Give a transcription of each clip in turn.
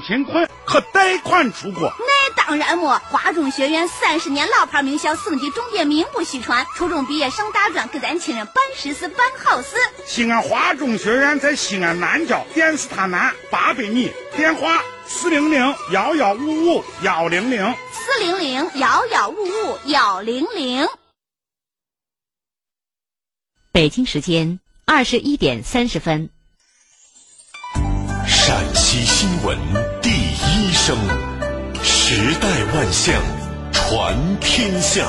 贫困可贷款出国？那当然么！华中学院三十年老牌名校，省级重点名不虚传。初中毕业上大专，给咱亲人办实事办好事。西安华中学院在西安南郊电视塔南八百米，电话四零零幺幺五五幺零零四零零幺幺五五幺零零。北京时间二十一点三十分。新闻第一声，时代万象，传天下。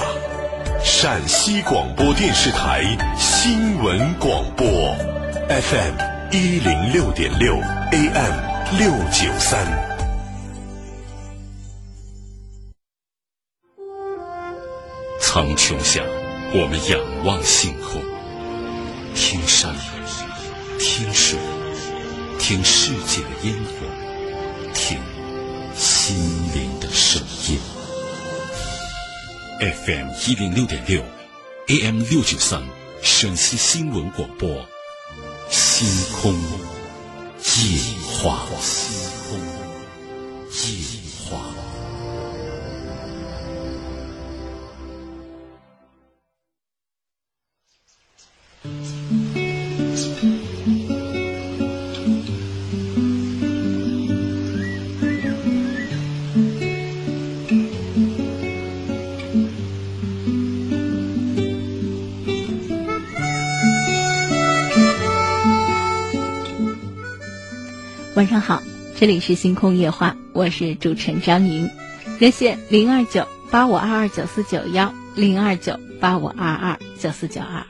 陕西广播电视台新闻广播，FM 一零六点六，AM 六九三。苍穹下，我们仰望星空，听山，听水。听世界的烟火，听心灵的声音。FM 一零六点六，AM 六九三，陕西新闻广播，星空夜话。星空夜晚上好，这里是星空夜话，我是主持人张莹，热线零二九八五二二九四九幺零二九八五二二九四九二。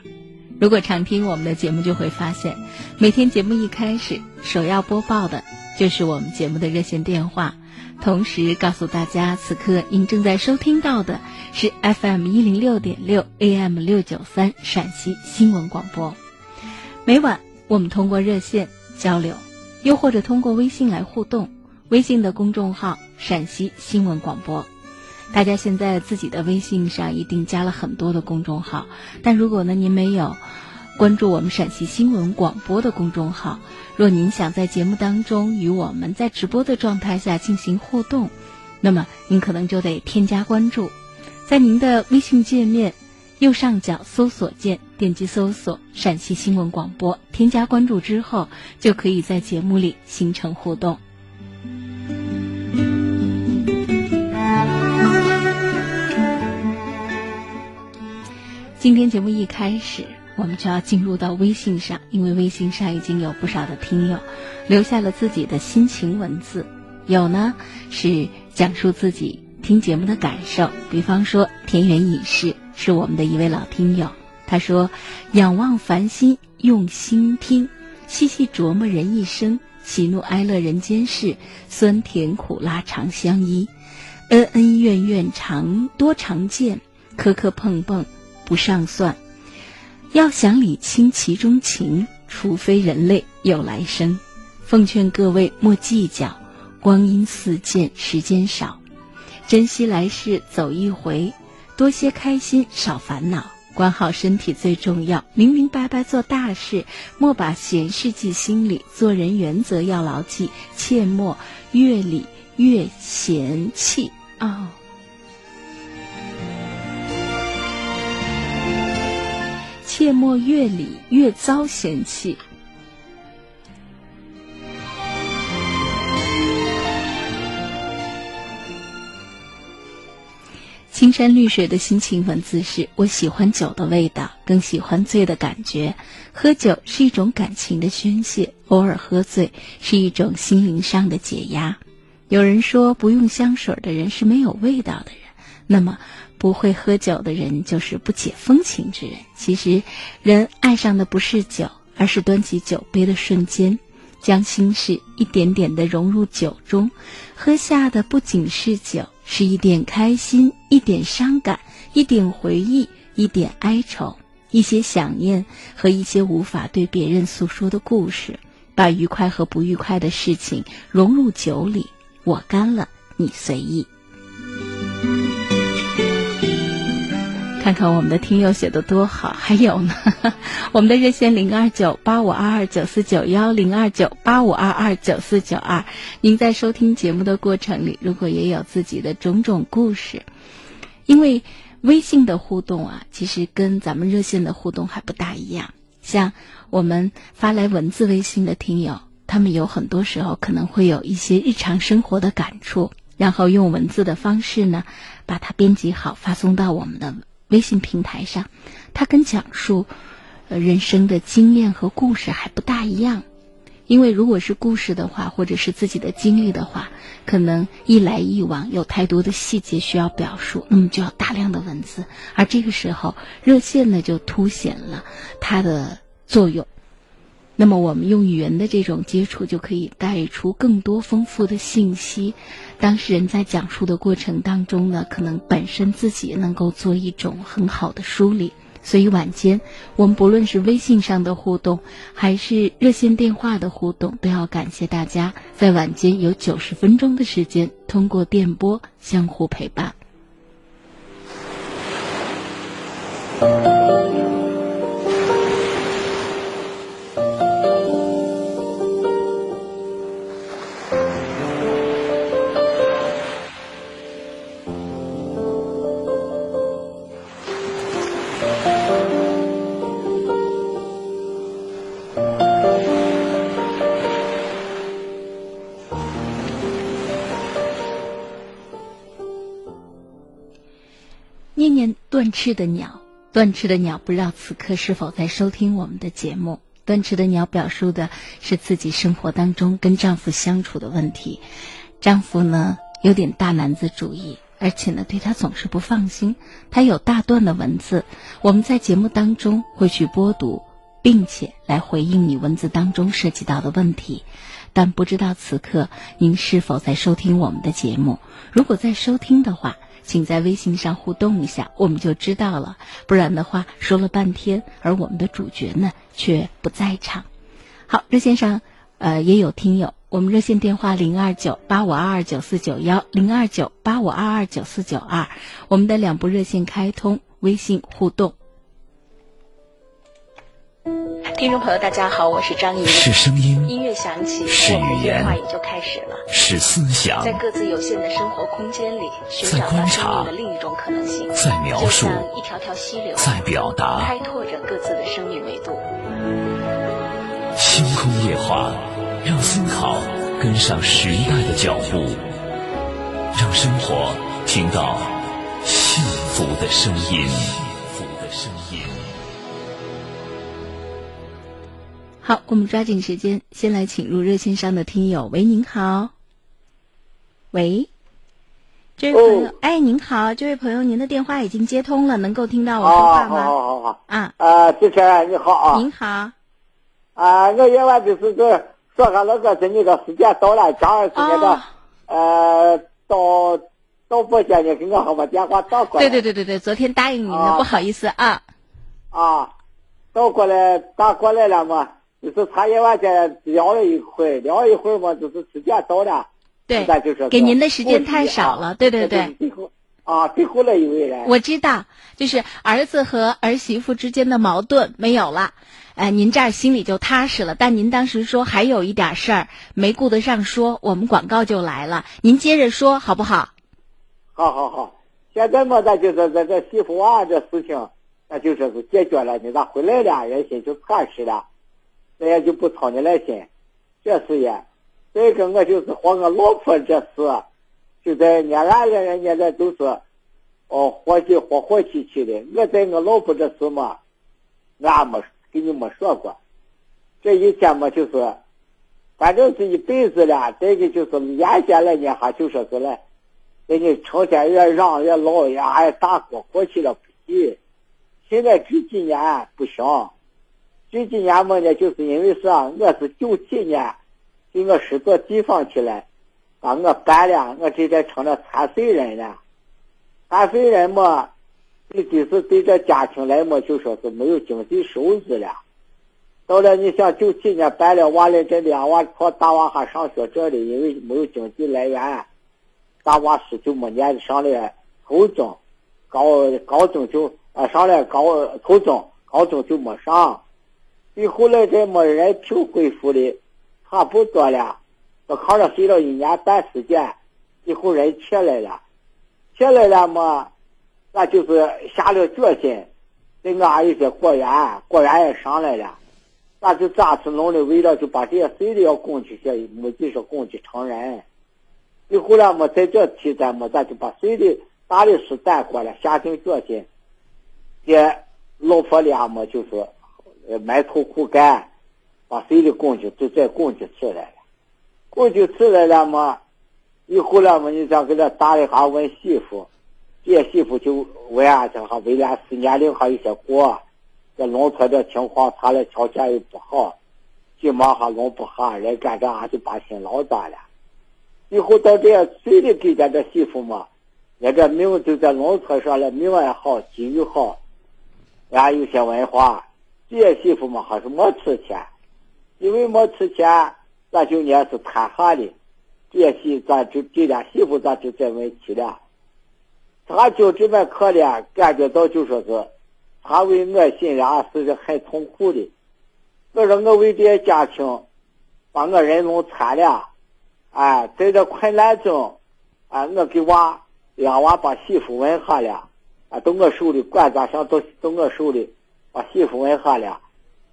如果常听我们的节目，就会发现每天节目一开始首要播报的就是我们节目的热线电话，同时告诉大家，此刻您正在收听到的是 FM 一零六点六 AM 六九三陕西新闻广播。每晚我们通过热线交流。又或者通过微信来互动，微信的公众号“陕西新闻广播”，大家现在自己的微信上一定加了很多的公众号，但如果呢您没有关注我们陕西新闻广播的公众号，若您想在节目当中与我们在直播的状态下进行互动，那么您可能就得添加关注，在您的微信界面。右上角搜索键，点击搜索“陕西新闻广播”，添加关注之后，就可以在节目里形成互动。今天节目一开始，我们就要进入到微信上，因为微信上已经有不少的听友留下了自己的心情文字，有呢是讲述自己听节目的感受，比方说田园隐士。是我们的一位老听友，他说：“仰望繁星，用心听，细细琢磨人一生，喜怒哀乐人间事，酸甜苦辣常相依，恩恩怨怨常多常见，磕磕碰碰不上算。要想理清其中情，除非人类有来生。奉劝各位莫计较，光阴似箭，时间少，珍惜来世走一回。”多些开心，少烦恼，管好身体最重要。明明白白做大事，莫把闲事记心里。做人原则要牢记，切莫越理越嫌弃啊！切莫越理越遭嫌弃。青山绿水的心情文字是：我喜欢酒的味道，更喜欢醉的感觉。喝酒是一种感情的宣泄，偶尔喝醉是一种心灵上的解压。有人说，不用香水的人是没有味道的人，那么不会喝酒的人就是不解风情之人。其实，人爱上的不是酒，而是端起酒杯的瞬间，将心事一点点的融入酒中，喝下的不仅是酒。是一点开心，一点伤感，一点回忆，一点哀愁，一些想念和一些无法对别人诉说的故事，把愉快和不愉快的事情融入酒里。我干了，你随意。看看我们的听友写的多好。还有呢，我们的热线零二九八五二二九四九幺零二九八五二二九四九二。您在收听节目的过程里，如果也有自己的种种故事，因为微信的互动啊，其实跟咱们热线的互动还不大一样。像我们发来文字微信的听友，他们有很多时候可能会有一些日常生活的感触，然后用文字的方式呢，把它编辑好发送到我们的微信平台上。它跟讲述呃人生的经验和故事还不大一样，因为如果是故事的话，或者是自己的经历的话，可能一来一往有太多的细节需要表述，那么就要大量的文字，而这个时候热线呢就凸显了它的作用。那么我们用语言的这种接触，就可以带出更多丰富的信息。当事人在讲述的过程当中呢，可能本身自己能够做一种很好的梳理。所以晚间，我们不论是微信上的互动，还是热线电话的互动，都要感谢大家在晚间有九十分钟的时间，通过电波相互陪伴。断翅的鸟，断翅的鸟不知道此刻是否在收听我们的节目。断翅的鸟表述的是自己生活当中跟丈夫相处的问题。丈夫呢有点大男子主义，而且呢对她总是不放心。他有大段的文字，我们在节目当中会去播读，并且来回应你文字当中涉及到的问题。但不知道此刻您是否在收听我们的节目？如果在收听的话。请在微信上互动一下，我们就知道了。不然的话，说了半天，而我们的主角呢却不在场。好，热线上呃也有听友，我们热线电话零二九八五二二九四九幺零二九八五二二九四九二，我们的两部热线开通，微信互动。听众朋友，大家好，我是张怡。是声音，音乐响起，是语言，电话也就开始了。是思想，在各自有限的生活空间里，在观察的另一种可能性，在描述一条条溪流，在表达，开拓着各自的生命维度。星空夜话，让思考跟上时代的脚步，让生活听到幸福的声音。好，我们抓紧时间，先来请入热线上的听友。喂，您好。喂，这位朋友，哎，您好，这位朋友，您的电话已经接通了，能够听到我说话吗？好好好好。啊啊，主持人你好啊。您好。啊，我原来就是这说下那个是你的时间到了，张儿是那个呃到到播间，你给我把电话打过来。对对对对对，昨天答应您的，不好意思啊。啊，倒过来打过来了嘛。就是茶叶完间聊了一会儿，聊一会儿嘛，就是时间到了，对，就是给您的时间太少了，对对对。最后啊，最后那一位人。我知道，就是儿子和儿媳妇之间的矛盾没有了，哎，您这儿心里就踏实了。但您当时说还有一点事儿没顾得上说，我们广告就来了，您接着说好不好？好好好，现在嘛，咱就是这这媳妇娃这事情，那就说是解决了，你咋回来了，人心就踏实了。那也就不操你来心，这事也。再一个，我就是和我老婆这事，就在俺俩人家这都是，哦，伙计和和气气的。我在我老婆这事嘛，俺没给你没说过。这一天嘛，就是，反正是一辈子了。再一个就是原先来呢，还就说是来，人家成天也嚷也闹也还打过火气了不急。现在这几年不行。这几年么呢？就是因为啥？我是九七年给我师做地方去了，把我办了，我这才成了残废人了。残废人么，你就是对这家庭来么，就说是没有经济收入了。到了你想九七年办了娃了，这两娃靠大娃还上学这里，因为没有经济来源，大娃十九没念上了初中，高高中就啊，上了高初中，高中就没上。以后来这没人评恢复的，差不多了。我考上睡了一年半时间，以后人起来了，起来了嘛，那就是下了决心。那俺一些果园，果园也上来了，那就咋子弄的？为了就把这些税的要供去些，目的是供给成人。以后了，么在这期间么，咱就把税的大的事担过了，下定决心，给老婆俩么就是埋头苦干，把谁的供去就再供去起来了。供去起来了嘛，以后了么，你想给他打一下问媳妇，这媳妇就问俺这哈，为了四年龄还有些过，这农村的情况，他的条件又不好，急忙还弄不下，人干这俺就把心老大了。以后到这谁的给咱这媳妇嘛，人这命就在农村上了，命也好，机遇好，俺有些文化，这些媳妇嘛还是没出钱，因为没出钱，咱就念是摊下的，这些媳咱就这俩媳妇咱就在问题了，他就这么可怜，感觉到就说是，他为我心里是很痛苦的，我说我为这些家庭，把我人弄残了。哎，在这困难中，啊，我给娃让娃把媳妇问下了，啊，到我手里管咋想到到我手里，把媳妇问下了，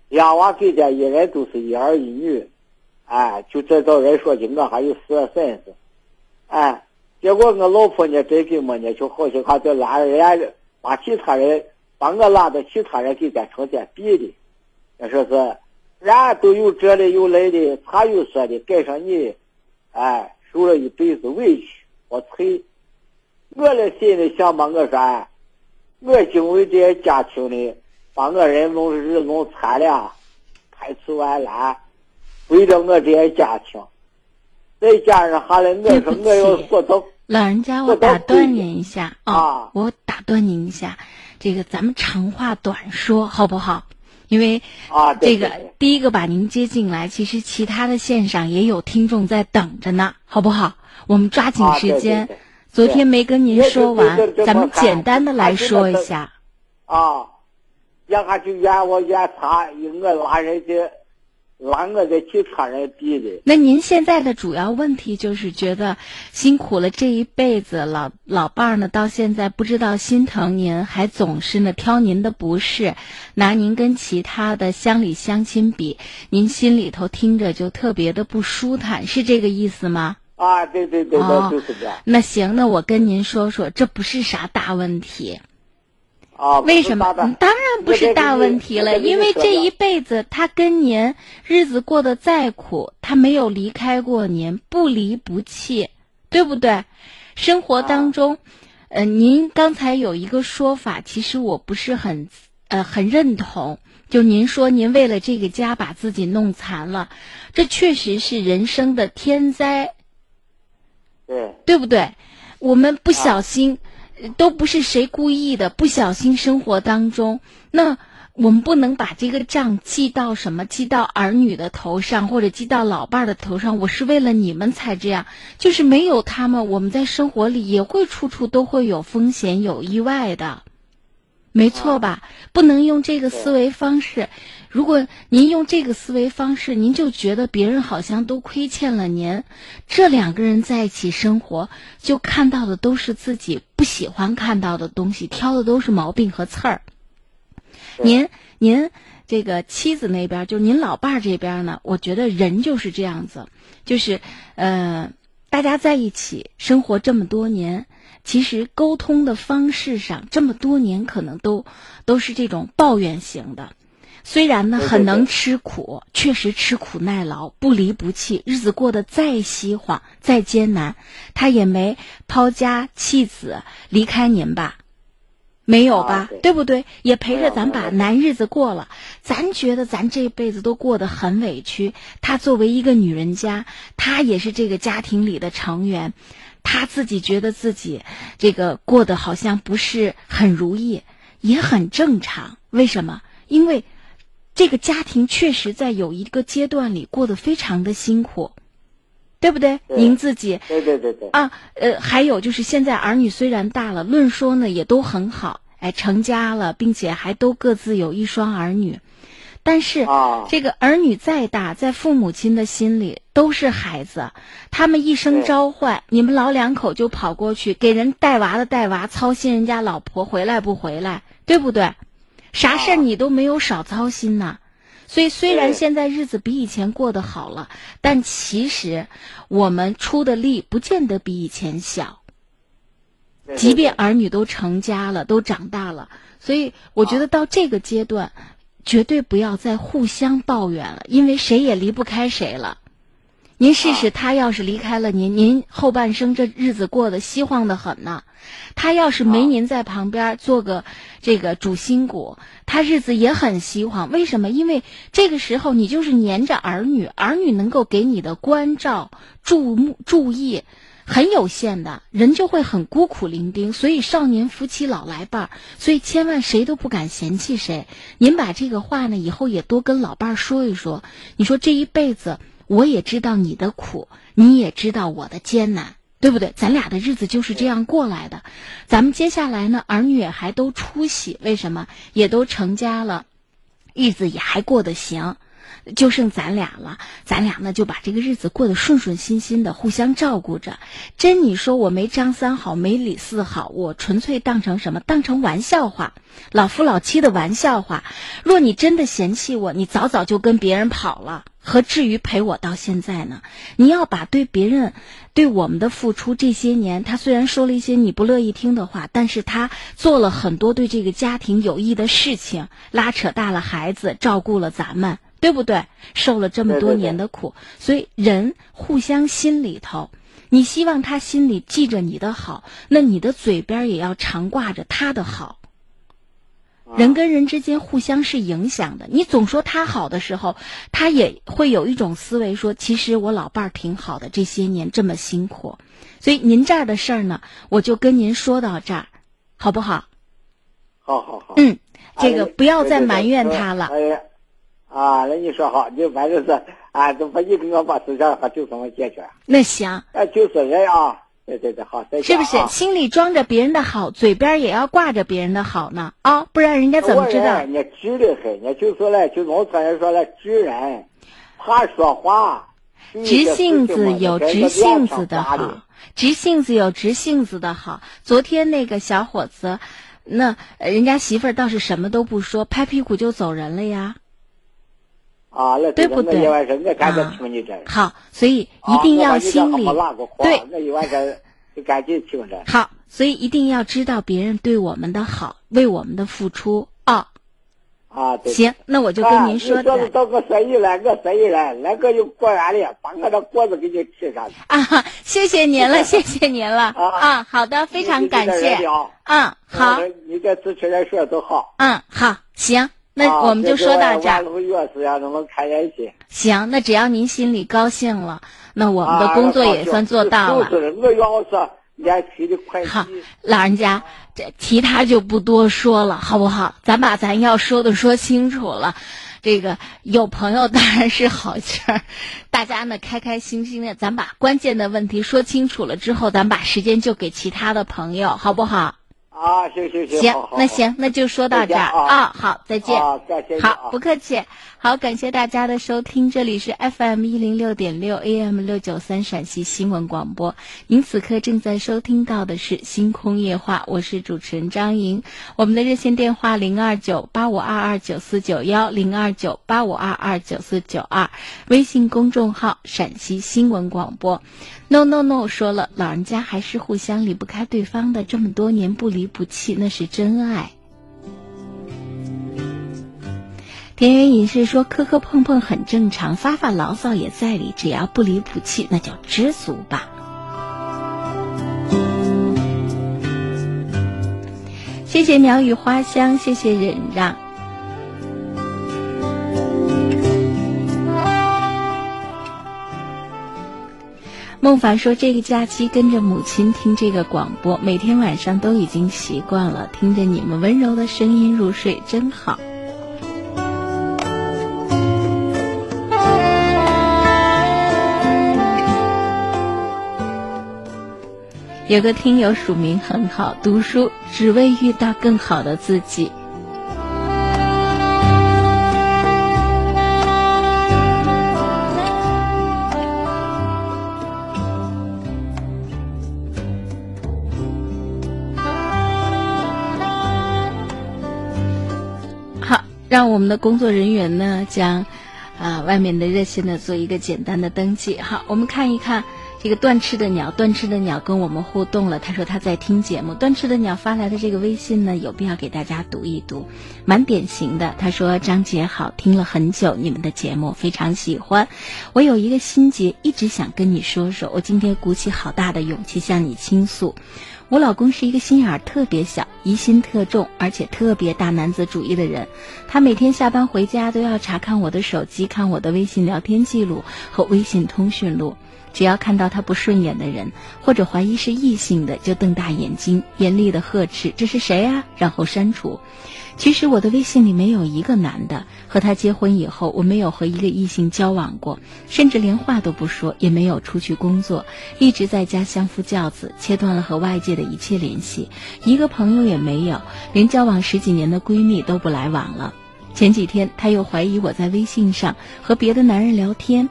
让娃给家一人都是一儿一女，哎，就这找人说的，我还有四个孙子，哎，结果我老婆呢，真给么呢，就好像还在拉人家把其他人把我拉到其他人给咱成天比的，那说是，人家都有这的有那的，他有说的，赶上你。哎，受了一辈子委屈，我催，我的心里想嘛，我说，我经为这些家庭的，把我人弄日弄残了，排除完了，为了我这些家庭，再加上还来，我说我要做到。老人家，我打断您一下啊，我打断您一下，这个咱们长话短说，好不好？因为啊，这个第一个把您接进来，其实其他的线上也有听众在等着呢，好不好？我们抓紧时间。昨天没跟您说完，咱们简单的来说一下。啊，让他去怨我怨他，我拉人家。拉我的其他人比的。那您现在的主要问题就是觉得辛苦了这一辈子，老老伴儿呢到现在不知道心疼您，还总是呢挑您的不是，拿您跟其他的乡里乡亲比，您心里头听着就特别的不舒坦，是这个意思吗？啊，对对对，就是这样。那行，那我跟您说说，这不是啥大问题。啊，为什么？当然不是大问题了，因为这一辈子他跟您日子过得再苦，他没有离开过您，不离不弃，对不对？生活当中，呃，您刚才有一个说法，其实我不是很呃很认同，就您说您为了这个家把自己弄残了，这确实是人生的天灾，对，对不对？我们不小心。都不是谁故意的，不小心生活当中，那我们不能把这个账记到什么，记到儿女的头上，或者记到老伴儿的头上。我是为了你们才这样，就是没有他们，我们在生活里也会处处都会有风险、有意外的。没错吧？不能用这个思维方式。如果您用这个思维方式，您就觉得别人好像都亏欠了您。这两个人在一起生活，就看到的都是自己不喜欢看到的东西，挑的都是毛病和刺儿。您您这个妻子那边，就是您老伴儿这边呢？我觉得人就是这样子，就是呃，大家在一起生活这么多年。其实沟通的方式上，这么多年可能都都是这种抱怨型的。虽然呢很能吃苦，确实吃苦耐劳，不离不弃，日子过得再稀慌、再艰难，他也没抛家弃子离开您吧？没有吧？对不对？也陪着咱把难日子过了。咱觉得咱这辈子都过得很委屈。他作为一个女人家，她也是这个家庭里的成员。她自己觉得自己这个过得好像不是很如意，也很正常。为什么？因为这个家庭确实在有一个阶段里过得非常的辛苦，对不对？您自己对对对对啊，呃，还有就是现在儿女虽然大了，论说呢也都很好。哎，成家了，并且还都各自有一双儿女。但是啊这个儿女再大，在父母亲的心里都是孩子，他们一声召唤，你们老两口就跑过去给人带娃的带娃，操心人家老婆回来不回来，对不对？啥事儿啊你都没有少操心呐。所以虽然现在日子比以前过得好了，但其实我们出的力不见得比以前小。即便儿女都成家了，都长大了，所以我觉得到这个阶段，绝对不要再互相抱怨了，因为谁也离不开谁了。您试试，他要是离开了您，您后半生这日子过得稀晃的很呢。他要是没您在旁边做个这个主心骨，他日子也很稀晃。为什么？因为这个时候你就是黏着儿女，儿女能够给你的关照、注目、注意很有限的，人就会很孤苦伶仃。所以少年夫妻老来伴儿，所以千万谁都不敢嫌弃谁。您把这个话呢，以后也多跟老伴儿说一说。你说这一辈子。我也知道你的苦，你也知道我的艰难，对不对？咱俩的日子就是这样过来的。咱们接下来呢，儿女也还都出息，为什么？也都成家了，日子也还过得行，就剩咱俩了。咱俩呢，就把这个日子过得顺顺心心的，互相照顾着。真你说我没张三好，没李四好，我纯粹当成什么？当成玩笑话，老夫老妻的玩笑话。若你真的嫌弃我，你早早就跟别人跑了。何至于陪我到现在呢？你要把对别人、对我们的付出这些年，他虽然说了一些你不乐意听的话，但是他做了很多对这个家庭有益的事情，拉扯大了孩子，照顾了咱们，对不对？受了这么多年的苦，所以人互相心里头，你希望他心里记着你的好，那你的嘴边也要常挂着他的好。人跟人之间互相是影响的，你总说他好的时候，他也会有一种思维说，其实我老伴儿挺好的，这些年这么辛苦，所以您这儿的事儿呢，我就跟您说到这儿，好不好？好好好。嗯，这个哎不要再埋怨他了。哎呀，啊，那你说好，你反正是啊，就把你给我把事情还就这么解决。那行，哎，就是人啊，对对对，好，再见是不是啊心里装着别人的好，嘴边也要挂着别人的好呢？啊、不然人家怎么知道我？人家直的很，人家就说了，就农村人说了，直人，怕说话。直性子有直性子的好好，直性子有直性子的好。昨天那个小伙子，那呃人家媳妇儿倒是什么都不说，拍屁股就走人了呀。啊，那对不对啊听你这。好，所以一定要心里对那一晚上就赶紧听着。好，所以一定要知道别人对我们的好，为我们的付出哦。啊，对。行，那我就啊跟您说的你说到我生意了，我生意了，那个有果园里，把我的果子给你吃上去。啊，谢谢您了，谢谢您了啊啊，好的，非常感谢嗯，好，你这主持人说的都好。嗯，好，行，那啊我们就说到这。行，那只要您心里高兴了，那我们的啊工作也算做到了。好，老人家，这其他就不多说了，好不好？咱把咱要说的说清楚了。这个有朋友当然是好事儿，大家呢开开心心的，咱把关键的问题说清楚了之后，咱把时间就给其他的朋友，好不好？啊，行行行，行那行，那就说到这儿啊啊。好，再见。好，啊不客气。好，感谢大家的收听，这里是 FM 一零六点六 AM 六九三陕西新闻广播。您此刻正在收听到的是《星空夜话》，我是主持人张莹。我们的热线电话零二九八五二二九四九幺零二九八五二二九四九二，微信公众号陕西新闻广播。No No No，说了，老人家还是互相离不开对方的，这么多年不离不弃，那是真爱。田园隐士说：“磕磕碰碰很正常，发发牢骚也在理，只要不离不弃，那叫知足吧。”谢谢鸟语花香，谢谢忍让。孟凡说：“这个假期跟着母亲听这个广播，每天晚上都已经习惯了，听着你们温柔的声音入睡，真好。”有个听友署名很好，读书只为遇到更好的自己。让我们的工作人员呢将啊外面的热线呢做一个简单的登记。好，我们看一看。这个断翅的鸟，断翅的鸟跟我们互动了。他说他在听节目。断翅的鸟发来的这个微信呢，有必要给大家读一读，蛮典型的。他说：“张姐好，听了很久你们的节目，非常喜欢。我有一个心结，一直想跟你说说。我今天鼓起好大的勇气向你倾诉。我老公是一个心眼儿特别小、疑心特重，而且特别大男子主义的人。他每天下班回家都要查看我的手机，看我的微信聊天记录和微信通讯录。”只要看到他不顺眼的人，或者怀疑是异性的，就瞪大眼睛，严厉的呵斥：“这是谁啊？”然后删除。其实我的微信里没有一个男的。和他结婚以后，我没有和一个异性交往过，甚至连话都不说，也没有出去工作，一直在家相夫教子，切断了和外界的一切联系，一个朋友也没有，连交往十几年的闺蜜都不来往了。前几天他又怀疑我在微信上和别的男人聊天。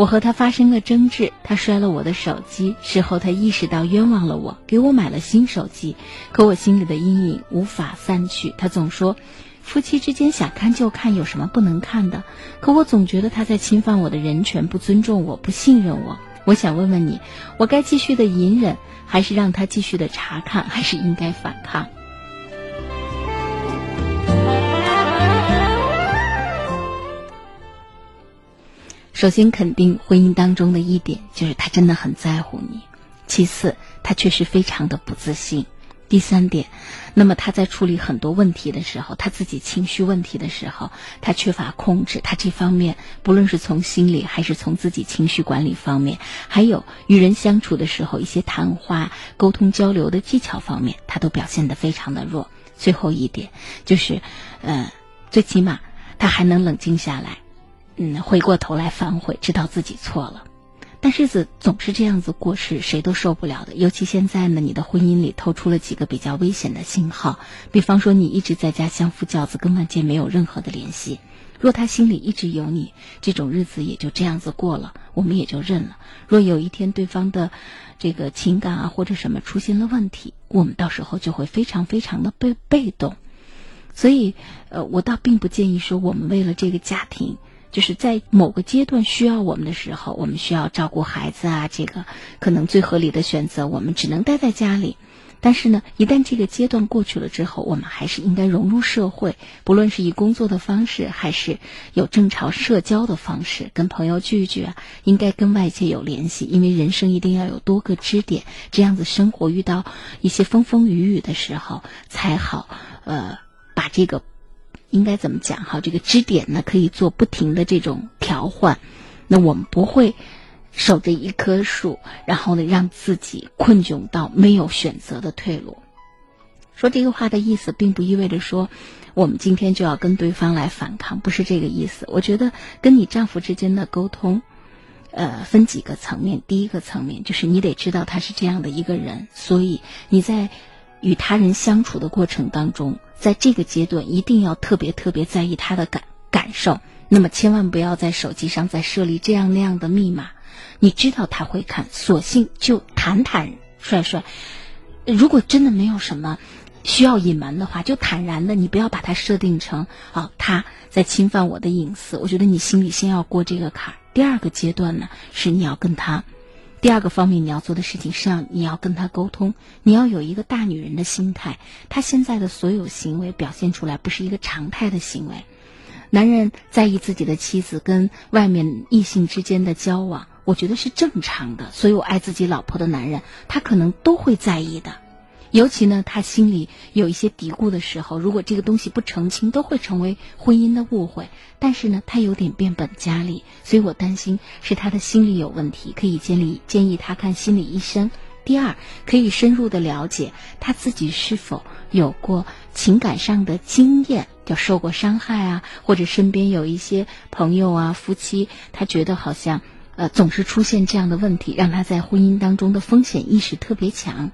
我和他发生了争执，他摔了我的手机。事后他意识到冤枉了我，给我买了新手机。可我心里的阴影无法散去。他总说，夫妻之间想看就看，有什么不能看的？可我总觉得他在侵犯我的人权，不尊重我，不信任我。我想问问你，我该继续的隐忍，还是让他继续的查看，还是应该反抗？首先，肯定婚姻当中的一点就是他真的很在乎你；其次，他确实非常的不自信；第三点，那么他在处理很多问题的时候，他自己情绪问题的时候，他缺乏控制。他这方面，不论是从心理还是从自己情绪管理方面，还有与人相处的时候一些谈话、沟通交流的技巧方面，他都表现得非常的弱。最后一点就是，呃，最起码他还能冷静下来。嗯，回过头来反悔，知道自己错了，但日子总是这样子过，是谁都受不了的。尤其现在呢，你的婚姻里透出了几个比较危险的信号，比方说你一直在家相夫教子，跟外界没有任何的联系。若他心里一直有你，这种日子也就这样子过了，我们也就认了。若有一天对方的这个情感啊或者什么出现了问题，我们到时候就会非常非常的被被动。所以，呃，我倒并不建议说我们为了这个家庭。就是在某个阶段需要我们的时候，我们需要照顾孩子啊，这个可能最合理的选择，我们只能待在家里。但是呢，一旦这个阶段过去了之后，我们还是应该融入社会，不论是以工作的方式，还是有正常社交的方式，跟朋友聚聚啊，应该跟外界有联系，因为人生一定要有多个支点，这样子生活遇到一些风风雨雨的时候才好。呃，把这个。应该怎么讲哈？这个支点呢，可以做不停的这种调换。那我们不会守着一棵树，然后呢，让自己困窘到没有选择的退路。说这个话的意思，并不意味着说我们今天就要跟对方来反抗，不是这个意思。我觉得跟你丈夫之间的沟通，呃，分几个层面。第一个层面就是你得知道他是这样的一个人，所以你在。与他人相处的过程当中，在这个阶段一定要特别特别在意他的感感受。那么千万不要在手机上再设立这样那样的密码。你知道他会看，索性就坦坦率率。如果真的没有什么需要隐瞒的话，就坦然的，你不要把它设定成啊他在侵犯我的隐私。我觉得你心里先要过这个坎儿。第二个阶段呢，是你要跟他。第二个方面，你要做的事情是让你要跟他沟通，你要有一个大女人的心态。他现在的所有行为表现出来不是一个常态的行为。男人在意自己的妻子跟外面异性之间的交往，我觉得是正常的。所有爱自己老婆的男人，他可能都会在意的。尤其呢，他心里有一些嘀咕的时候，如果这个东西不澄清，都会成为婚姻的误会。但是呢，他有点变本加厉，所以我担心是他的心理有问题，可以建立建议他看心理医生。第二，可以深入的了解他自己是否有过情感上的经验，就受过伤害啊，或者身边有一些朋友啊、夫妻，他觉得好像。呃，总是出现这样的问题，让他在婚姻当中的风险意识特别强。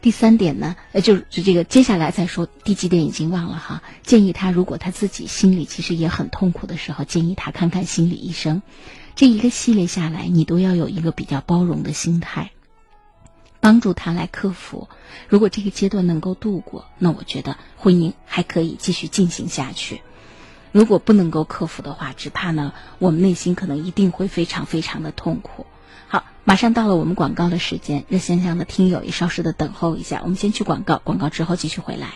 第三点呢，呃，就就这个接下来再说第几点已经忘了哈。建议他，如果他自己心里其实也很痛苦的时候，建议他看看心理医生。这一个系列下来，你都要有一个比较包容的心态，帮助他来克服。如果这个阶段能够度过，那我觉得婚姻还可以继续进行下去。如果不能够克服的话，只怕呢，我们内心可能一定会非常非常的痛苦。马上到了我们广告的时间，热线上的听友也稍事的等候一下，我们先去广告，广告之后继续回来。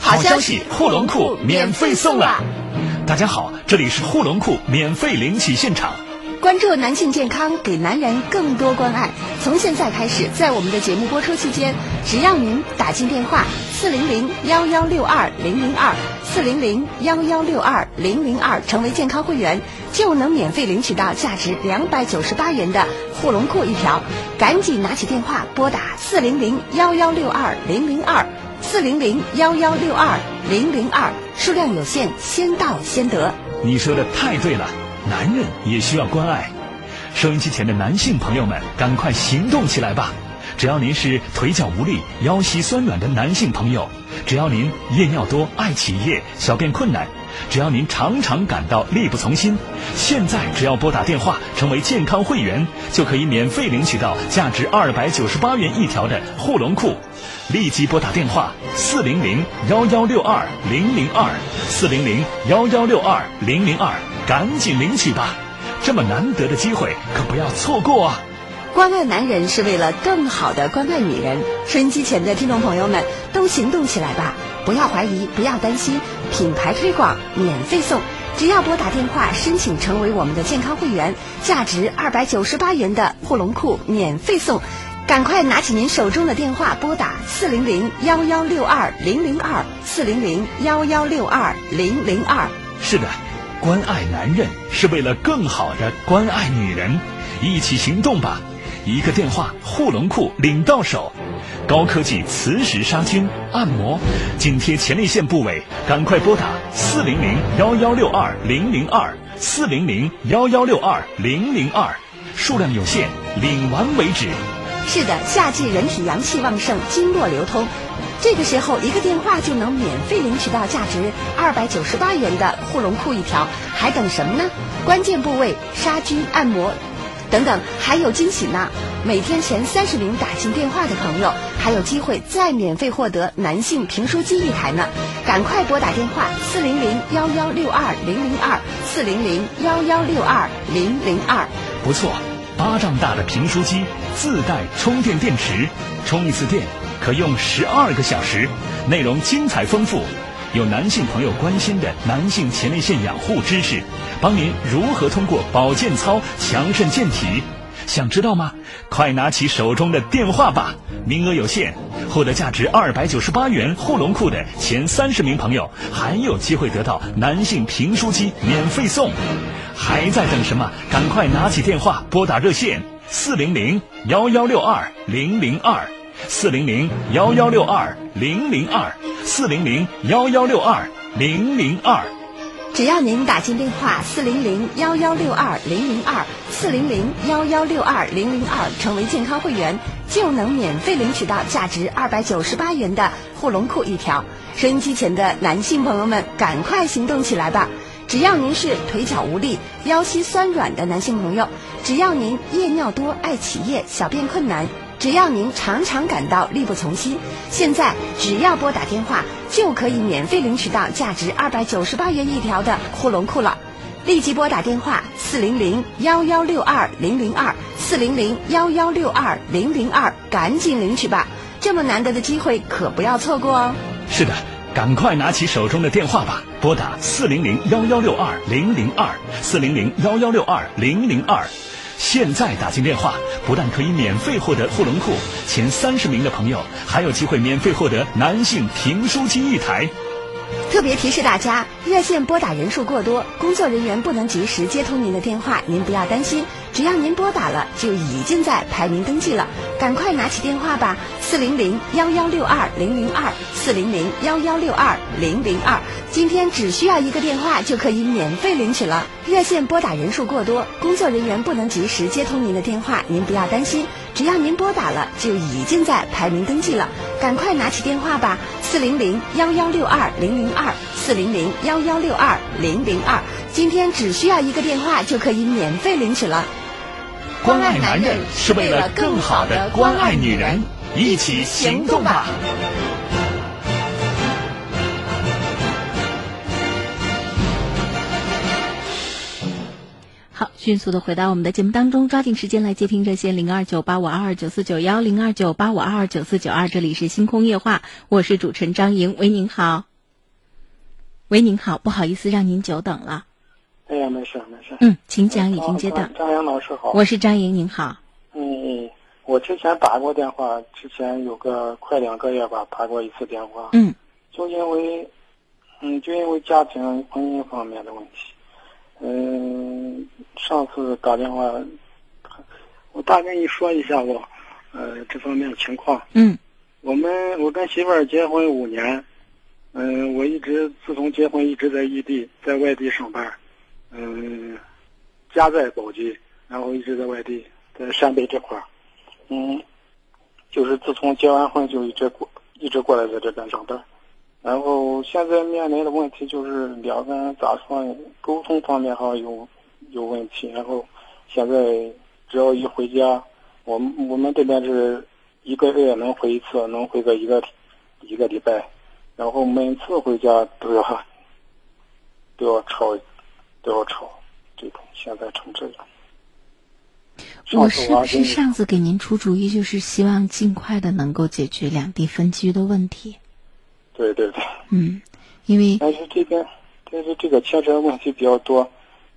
好消息，护龙裤免费送了！大家好，这里是护龙裤免费领取现场。关注男性健康，给男人更多关爱。从现在开始，在我们的节目播出期间，只要您打进电话四零零幺幺六二零零二四零零幺幺六二零零二，成为健康会员，就能免费领取到价值两百九十八元的护龙裤一条。赶紧拿起电话拨打四零零幺幺六二零零二四零零幺幺六二零零二，数量有限，先到先得。你说的太对了。男人也需要关爱，收音机前的男性朋友们，赶快行动起来吧！只要您是腿脚无力、腰膝酸软的男性朋友，只要您夜尿多、爱起夜、小便困难，只要您常常感到力不从心，现在只要拨打电话成为健康会员，就可以免费领取到价值二百九十八元一条的护龙裤。立即拨打电话四零零幺幺六二零零二四零零幺幺六二零零二。赶紧领取吧，这么难得的机会可不要错过啊！关爱男人是为了更好的关爱女人。收音机前的听众朋友们，都行动起来吧！不要怀疑，不要担心，品牌推广免费送，只要拨打电话申请成为我们的健康会员，价值二百九十八元的护龙裤免费送。赶快拿起您手中的电话，拨打四零零幺幺六二零零二四零零幺幺六二零零二。是的。关爱男人是为了更好的关爱女人，一起行动吧！一个电话，护龙裤领到手，高科技磁石杀菌按摩，紧贴前列腺部位，赶快拨打四零零幺幺六二零零二四零零幺幺六二零零二，数量有限，领完为止。是的，夏季人体阳气旺盛，经络流通。这个时候，一个电话就能免费领取到价值二百九十八元的护龙裤一条，还等什么呢？关键部位杀菌按摩，等等，还有惊喜呢！每天前三十名打进电话的朋友，还有机会再免费获得男性评书机一台呢！赶快拨打电话四零零幺幺六二零零二四零零幺幺六二零零二。不错，巴掌大的评书机，自带充电电池，充一次电。可用十二个小时，内容精彩丰富，有男性朋友关心的男性前列腺养护知识，帮您如何通过保健操强肾健体，想知道吗？快拿起手中的电话吧，名额有限，获得价值二百九十八元护龙裤的前三十名朋友还有机会得到男性评书机免费送，还在等什么？赶快拿起电话拨打热线四零零幺幺六二零零二。四零零幺幺六二零零二，四零零幺幺六二零零二。只要您打进电话四零零幺幺六二零零二，四零零幺幺六二零零二，成为健康会员，就能免费领取到价值二百九十八元的护龙裤一条。收音机前的男性朋友们，赶快行动起来吧！只要您是腿脚无力、腰膝酸软的男性朋友，只要您夜尿多、爱起夜、小便困难。只要您常常感到力不从心，现在只要拨打电话就可以免费领取到价值二百九十八元一条的护龙裤了。立即拨打电话四零零幺幺六二零零二四零零幺幺六二零零二，赶紧领取吧！这么难得的机会可不要错过哦。是的，赶快拿起手中的电话吧，拨打四零零幺幺六二零零二四零零幺幺六二零零二。现在打进电话，不但可以免费获得护龙裤，前三十名的朋友还有机会免费获得男性评书机一台。特别提示大家，热线拨打人数过多，工作人员不能及时接通您的电话，您不要担心，只要您拨打了，就已经在排名登记了，赶快拿起电话吧，四零零幺幺六二零零二，四零零幺幺六二零零二，今天只需要一个电话就可以免费领取了。热线拨打人数过多，工作人员不能及时接通您的电话，您不要担心，只要您拨打了，就已经在排名登记了，赶快拿起电话吧，四零零幺幺六二零零二，四零零幺幺六二零零二，今天只需要一个电话就可以免费领取了。关爱男人是为了更好的关爱女人，一起行动吧！好，迅速的回到我们的节目当中，抓紧时间来接听热线零二九八五二二九四九幺零二九八五二二九四九二，这里是星空夜话，我是主持人张莹，喂，您好。喂，您好，不好意思让您久等了。哎呀，没事没事。嗯，请讲，已经接到。张阳老师好。我是张莹，您好。嗯，我之前打过电话，之前有个快两个月吧，打过一次电话。嗯。就因为，嗯，就因为家庭婚姻方面的问题。嗯，上次打电话，我大概你说一下我，呃，这方面的情况。嗯。我们我跟媳妇儿结婚五年，嗯，我一直自从结婚一直在异地，在外地上班。嗯，家在宝鸡，然后一直在外地，在陕北这块儿。嗯，就是自从结完婚就一直过，一直过来在这边上班。然后现在面临的问题就是两个人咋说呢？沟通方面好像有有问题。然后现在只要一回家，我们我们这边是一个月能回一次，能回个一个一个礼拜。然后每次回家都要 都要吵。都要吵，这种现在成这样。我是不是上次给您出主意，就是希望尽快的能够解决两地分居的问题？对对对。嗯，因为但是这边，但是这个牵扯问题比较多，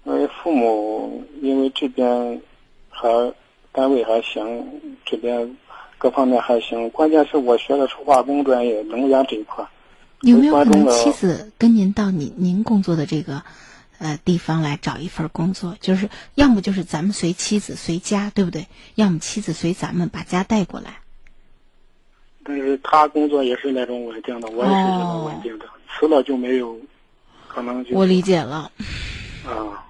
因为父母因为这边还单位还行，这边各方面还行，关键是我学的是化工专业，能源这一块。有没有可能妻子跟您到您您工作的这个？呃，地方来找一份工作，就是要么就是咱们随妻子随家，对不对？要么妻子随咱们把家带过来。但是他工作也是那种稳定的，我也是那种稳定的，辞了就没有可能就。我理解了。啊。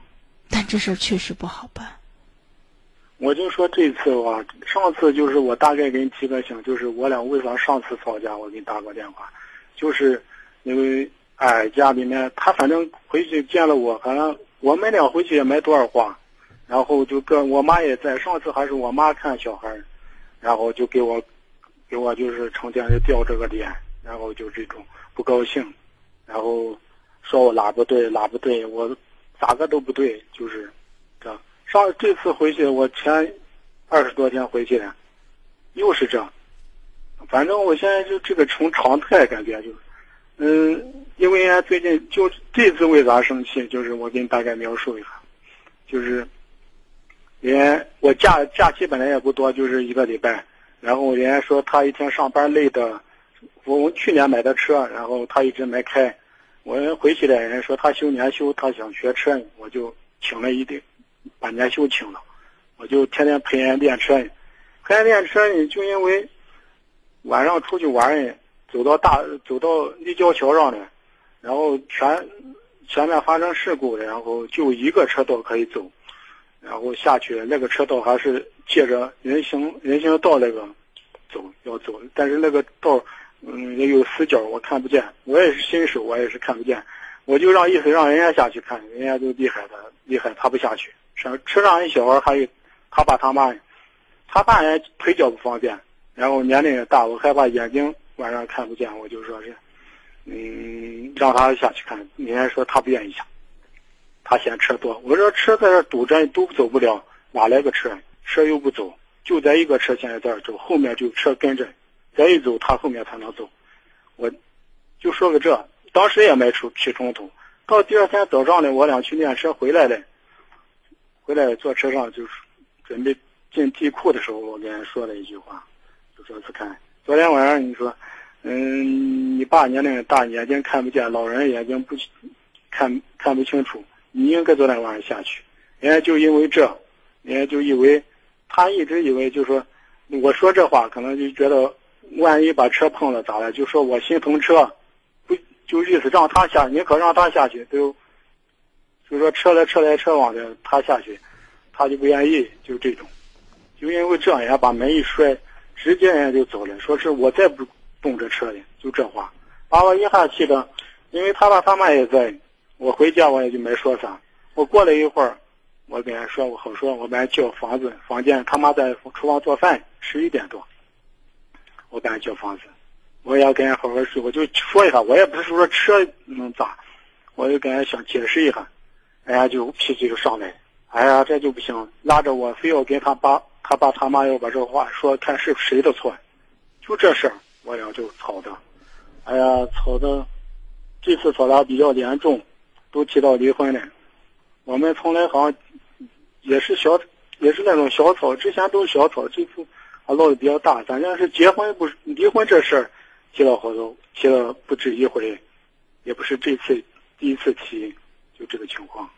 但这事儿确实不好办。我就说这次吧，上次就是我大概给你提个醒，就是我俩为啥上次吵架，我给你打过电话，就是因为。哎，家里面他反正回去见了我，反正我们俩回去也没多少话，然后就跟我妈也在。上次还是我妈看小孩，然后就给我，给我就是成天就吊这个脸，然后就这种不高兴，然后说我哪不对哪不对，我咋个都不对，就是这样。上这次回去，我前二十多天回去的，又是这样，反正我现在就这个成常态，感觉就。嗯，因为俺最近就这次为啥生气，就是我给你大概描述一下，就是，连我假假期本来也不多，就是一个礼拜，然后人家说他一天上班累的，我去年买的车，然后他一直没开，我回去的，人家说他休年休，他想学车，我就请了一点，把年休请了，我就天天陪人练车，陪人练车呢，就因为晚上出去玩走到大走到立交桥上了，然后全前面发生事故了，然后就一个车道可以走，然后下去那个车道还是借着人行人行道那个走要走，但是那个道嗯也有死角，我看不见，我也是新手，我也是看不见，我就让意思让人家下去看，人家都厉害的厉害，他不下去，上车上一小孩还有他爸他妈，他爸也腿脚不方便，然后年龄也大，我害怕眼睛。晚上看不见，我就说是，嗯，让他下去看。人家说他不愿意下，他嫌车多。我说车在这堵着，都走不了，哪来个车？车又不走，就在一个车现在在这走，后面就车跟着，再一走他后面才能走。我就说个这，当时也没出起冲突。到第二天早上呢，我俩去练车回来了，回来坐车上就是准备进地库的时候，我跟人说了一句话，就说是看。昨天晚上你说，嗯，你爸年龄大，眼睛看不见，老人眼睛不看看不清楚，你应该昨天晚上下去。人家就因为这，人家就以为，他一直以为就说，我说这话可能就觉得，万一把车碰了咋了？就说我心疼车，不就意思让他下，你可让他下去，都，就说车来车来车往的，他下去，他就不愿意，就这种，就因为这样，人家把门一摔，直接人家就走了，说是我再不动这车的，就这话，把我一下气的，因为他爸他妈也在，我回家我也就没说啥，我过了一会儿。我跟人说，我好说，我们叫房子房间，他妈在厨房做饭，十一点多，我跟人叫房子，我也要跟人好好说，我就说一下，我也不是说车能咋，我就跟人想解释一下，人家就脾气就上来，哎呀，这就不行，拉着我非要跟他爸他爸他妈要把这话说，看是谁的错，就这事儿，我俩就吵的，哎呀，吵的，这次吵的比较严重，都提到离婚了，我们从来好像。也是小，也是那种小吵，之前都是小吵，这次还闹得比较大。反正是结婚不是离婚这事儿，提了好多，提了不止一回，也不是这次第一次提，就这个情况。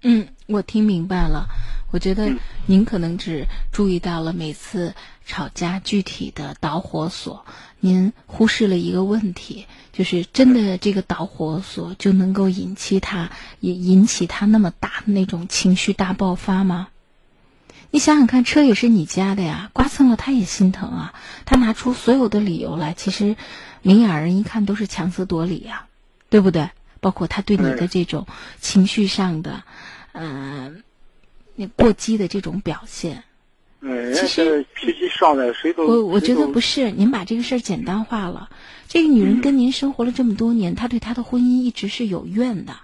嗯，我听明白了。我觉得您可能只注意到了每次吵架具体的导火索，您忽视了一个问题，就是真的这个导火索就能够引起他引引起他那么大的那种情绪大爆发吗？你想想看，车也是你家的呀，刮蹭了他也心疼啊。他拿出所有的理由来，其实明眼人一看都是强词夺理呀，对不对？包括他对你的这种情绪上的，嗯。那过激的这种表现，其实脾气上来谁都我我觉得不是，您把这个事儿简单化了。这个女人跟您生活了这么多年，她对她的婚姻一直是有怨的，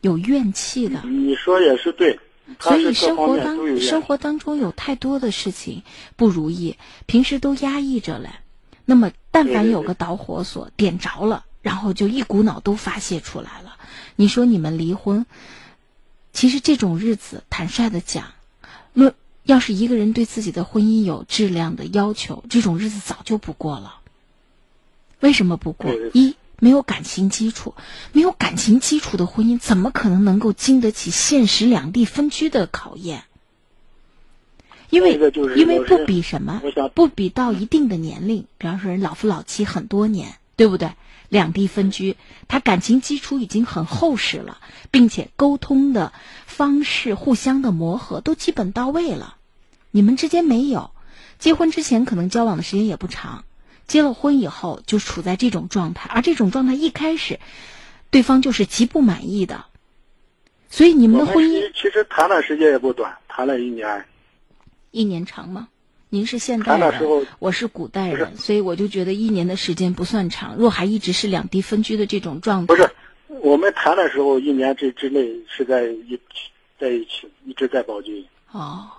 有怨气的。你说也是对，所以生活当生活当中有太多的事情不如意，平时都压抑着嘞。那么，但凡有个导火索点着了，然后就一股脑都发泄出来了。你说你们离婚？其实这种日子，坦率的讲，论要是一个人对自己的婚姻有质量的要求，这种日子早就不过了。为什么不过？一没有感情基础，没有感情基础的婚姻，怎么可能能够经得起现实两地分居的考验？因为因为不比什么，不比到一定的年龄，比方说人老夫老妻很多年，对不对？两地分居，他感情基础已经很厚实了，并且沟通的方式、互相的磨合都基本到位了。你们之间没有，结婚之前可能交往的时间也不长，结了婚以后就处在这种状态，而这种状态一开始，对方就是极不满意的。所以你们的婚姻其实谈的时间也不短，谈了一年。一年长吗？您是现代人，我是古代人，所以我就觉得一年的时间不算长。若还一直是两地分居的这种状态，不是我们谈的时候，一年之之内是在一在一起，一直在保军。哦，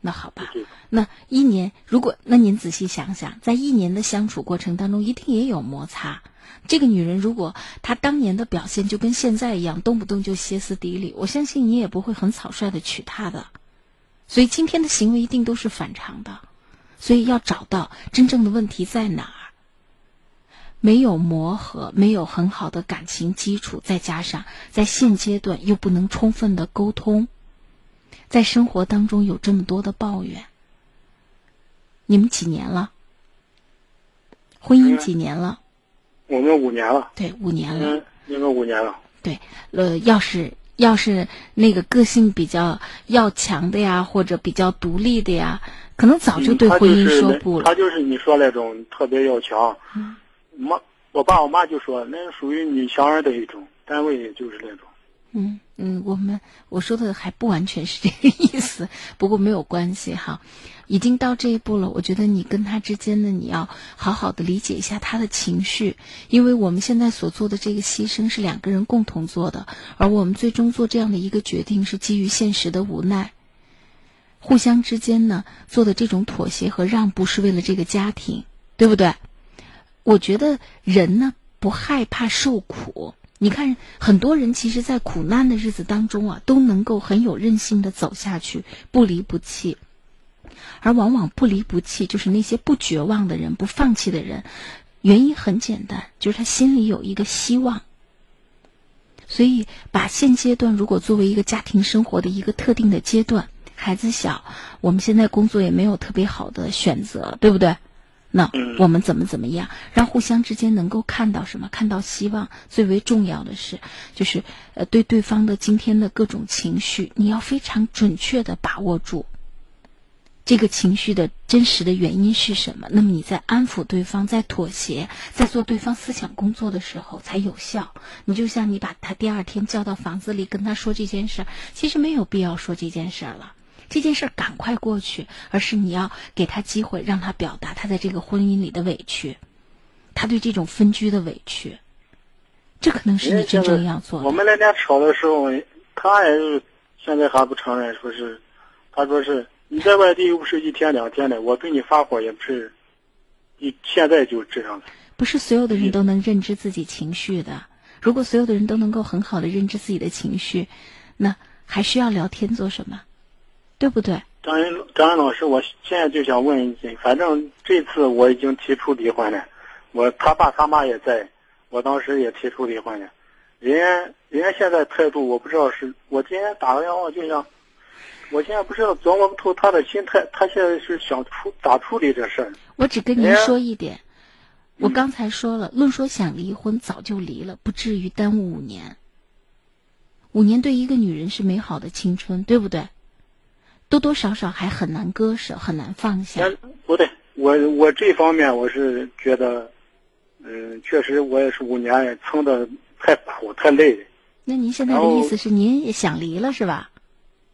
那好吧，那一年如果那您仔细想想，在一年的相处过程当中，一定也有摩擦。这个女人如果她当年的表现就跟现在一样，动不动就歇斯底里，我相信你也不会很草率的娶她的。所以今天的行为一定都是反常的，所以要找到真正的问题在哪儿。没有磨合，没有很好的感情基础，再加上在现阶段又不能充分的沟通，在生活当中有这么多的抱怨。你们几年了？婚姻几年了？我们五年了。对，五年了。你们五年了。对，呃，要是。要是那个个性比较要强的呀，或者比较独立的呀，可能早就对婚姻说不了。他就是你说那种特别要强。妈，我爸我妈就说那属于女强人的一种，单位就是那种。嗯嗯，我们我说的还不完全是这个意思，不过没有关系哈，已经到这一步了。我觉得你跟他之间呢，你要好好的理解一下他的情绪，因为我们现在所做的这个牺牲是两个人共同做的，而我们最终做这样的一个决定是基于现实的无奈，互相之间呢做的这种妥协和让步是为了这个家庭，对不对？我觉得人呢不害怕受苦。你看，很多人其实，在苦难的日子当中啊，都能够很有韧性的走下去，不离不弃。而往往不离不弃，就是那些不绝望的人、不放弃的人，原因很简单，就是他心里有一个希望。所以，把现阶段如果作为一个家庭生活的一个特定的阶段，孩子小，我们现在工作也没有特别好的选择，对不对？那我们怎么怎么样，让互相之间能够看到什么？看到希望。最为重要的是，就是呃，对对方的今天的各种情绪，你要非常准确的把握住。这个情绪的真实的原因是什么？那么你在安抚对方，在妥协，在做对方思想工作的时候才有效。你就像你把他第二天叫到房子里跟他说这件事儿，其实没有必要说这件事儿了，这件事儿赶快过去，而是你要给他机会，让他表达他在这个婚姻里的委屈，他对这种分居的委屈，这可能是你真正要做的。我们那天吵的时候，他也是现在还不承认，说是，他说是。你在外地又不是一天两天的，我对你发火也不是，你现在就这样的。不是所有的人都能认知自己情绪的。如果所有的人都能够很好的认知自己的情绪，那还需要聊天做什么？对不对？张云张云老师，我现在就想问一句，反正这次我已经提出离婚了，我他爸他妈也在，我当时也提出离婚了，人家人家现在态度我不知道是，我今天打个电话就想。我现在不知道琢磨不透他的心态，他现在是想处咋处理这事儿？我只跟您说一点，我刚才说了，论说想离婚，早就离了，不至于耽误五年。五年对一个女人是美好的青春，对不对？多多少少还很难割舍，很难放下。不对，我我这方面我是觉得，嗯，确实我也是五年撑的太苦太累。那您现在的意思是您也想离了是吧？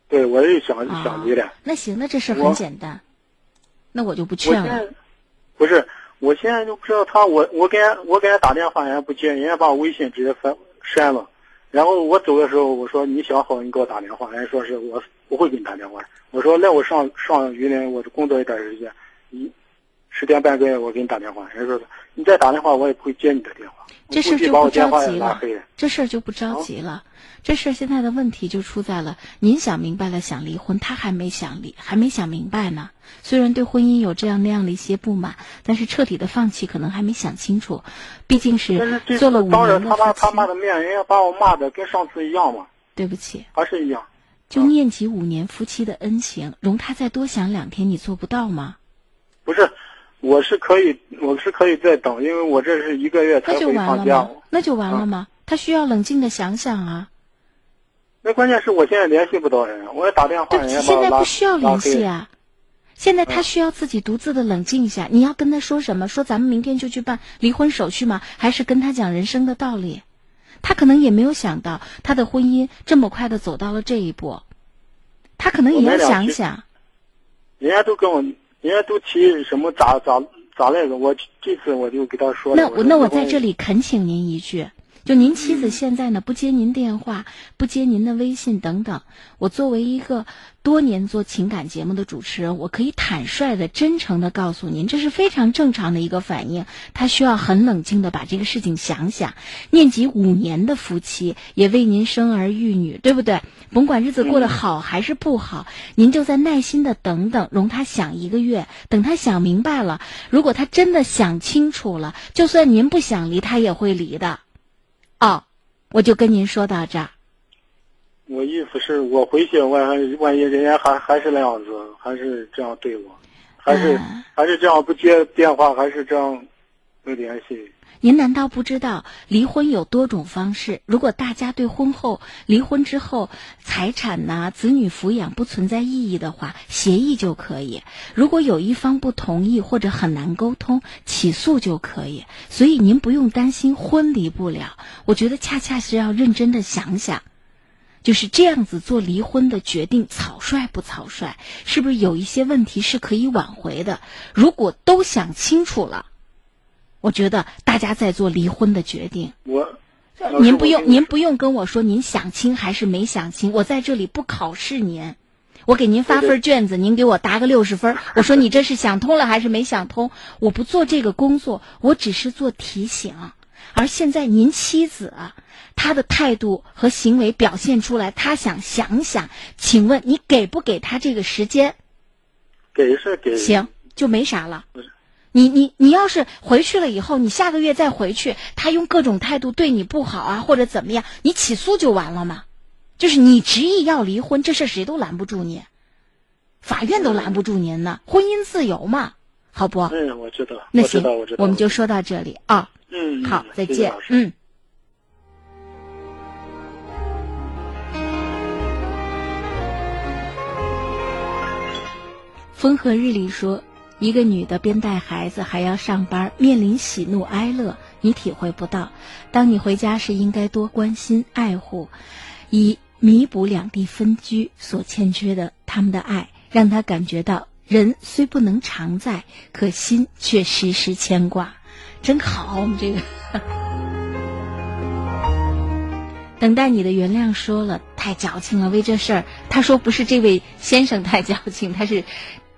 对，我也想想离了。那行，那这事很简单，那我就不劝了。不是，我现在就不知道他，我我给我给他打电话，人家不接，人家把我微信直接删删了。然后我走的时候，我说你想好，你给我打电话。人家说是我不会给你打电话。我说那我上上榆林，我工作一段时间，一十天半个月我给你打电话。人家说你再打电话，我也不会接你的电话。这事就不着急了，这事儿就不着急了。这事儿现在的问题就出在了，您想明白了想离婚，他还没想离，还没想明白呢。虽然对婚姻有这样那样的一些不满，但是彻底的放弃可能还没想清楚。毕竟是做了五年的他妈他妈的面，人家把我骂的跟上次一样嘛。对不起，还是一样。就念及五年夫妻的恩情，容他再多想两天，你做不到吗？不是，我是可以，我是可以再等，因为我这是一个月才会放假。那就完了吗？他需要冷静的想想啊。那关键是我现在联系不到人，我也打电话，人家现在不需要联系啊，现在他需要自己独自的冷静一下。你要跟他说什么？说咱们明天就去办离婚手续吗？还是跟他讲人生的道理？他可能也没有想到他的婚姻这么快的走到了这一步，他可能也要想想。人家都跟我，人家都提什么咋咋咋那个，我这次我就给他说。那我那我在这里恳请您一句。就您妻子现在呢不接您电话，不接您的微信等等。我作为一个多年做情感节目的主持人，我可以坦率的、真诚的告诉您，这是非常正常的一个反应。他需要很冷静的把这个事情想想。念及五年的夫妻，也为您生儿育女，对不对？甭管日子过得好还是不好，您就在耐心的等等，容他想一个月。等他想明白了，如果他真的想清楚了，就算您不想离，他也会离的。哦，我就跟您说到这儿。我意思是我回去，万万一人家还还是那样子，还是这样对我，还是还是这样不接电话，还是这样不联系。您难道不知道离婚有多种方式？如果大家对婚后离婚之后财产呐、子女抚养不存在异议的话，协议就可以；如果有一方不同意或者很难沟通，起诉就可以。所以您不用担心婚离不了。我觉得恰恰是要认真的想想，就是这样子做离婚的决定草率不草率？是不是有一些问题是可以挽回的？如果都想清楚了。我觉得大家在做离婚的决定。我，您不用，您不用跟我说您想清还是没想清。我在这里不考试您，我给您发份卷子，您给我答个六十分。我说你这是想通了还是没想通？我不做这个工作，我只是做提醒。而现在您妻子她的态度和行为表现出来，她想想想，请问你给不给她这个时间？给是给。行，就没啥了。你你你要是回去了以后，你下个月再回去，他用各种态度对你不好啊，或者怎么样，你起诉就完了嘛。就是你执意要离婚，这事谁都拦不住你，法院都拦不住您呢。婚姻自由嘛，好不？嗯，我知道。那行，我知道。我们就说到这里啊。嗯。好，再见。嗯。风和日丽说。一个女的边带孩子还要上班，面临喜怒哀乐，你体会不到。当你回家时，应该多关心爱护，以弥补两地分居所欠缺的他们的爱，让他感觉到人虽不能常在，可心却时时牵挂。真好，我们这个等待你的原谅。说了太矫情了，为这事儿，他说不是这位先生太矫情，他是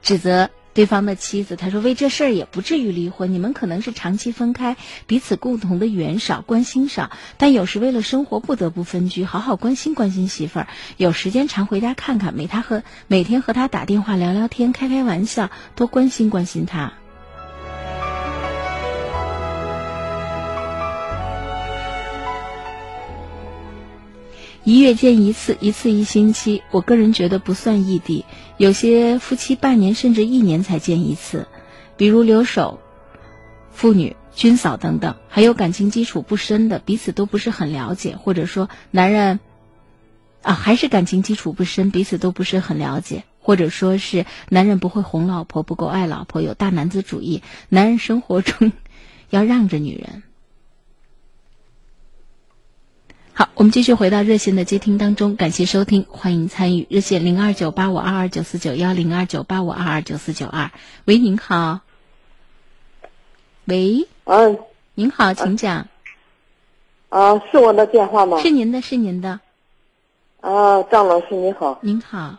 指责。对方的妻子，他说：“为这事儿也不至于离婚，你们可能是长期分开，彼此共同的缘少，关心少，但有时为了生活不得不分居，好好关心关心媳妇儿，有时间常回家看看，每他和每天和他打电话聊聊天，开开玩笑，多关心关心他。”一月见一次，一次一星期。我个人觉得不算异地，有些夫妻半年甚至一年才见一次，比如留守妇女、军嫂等等。还有感情基础不深的，彼此都不是很了解，或者说男人啊还是感情基础不深，彼此都不是很了解，或者说是男人不会哄老婆，不够爱老婆，有大男子主义。男人生活中 要让着女人。好，我们继续回到热线的接听当中，感谢收听，欢迎参与热线零二九八五二二九四九幺零二九八五二二九四九二。喂，您好。喂。嗯。您好，请讲。啊，是我的电话吗？是您的，是您的。啊，张老师你好。您好。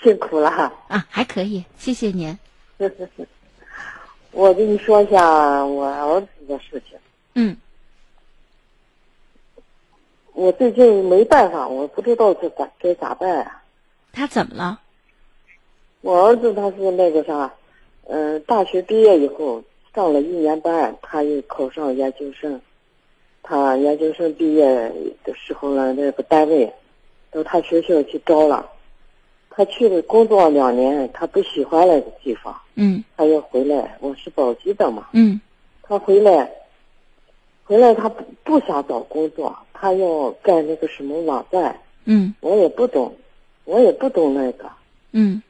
辛苦了哈。啊，还可以，谢谢您。我跟你说一下我儿子的事情。嗯。我最近没办法，我不知道这咋该咋办啊。他怎么了？我儿子他是那个啥，嗯，大学毕业以后上了一年班，他又考上研究生。他研究生毕业的时候呢，那个单位到他学校去招了，他去了工作两年，他不喜欢那个地方。嗯。他要回来，我是宝鸡的嘛。嗯。他回来。回来他不不想找工作，他要干那个什么网站。嗯。我也不懂，我也不懂那个。嗯。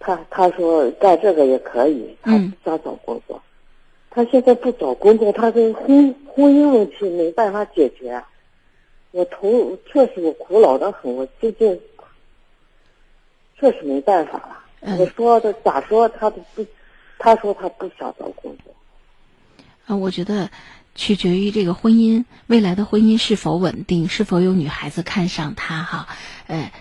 他他说干这个也可以，他不想找工作。他现在不找工作，他跟婚婚姻问题没办法解决。我头确实我苦恼的很，我最近确实没办法了。我说的咋说他都不，他说他不想找工作。啊，我觉得。取决于这个婚姻未来的婚姻是否稳定，是否有女孩子看上他哈，呃，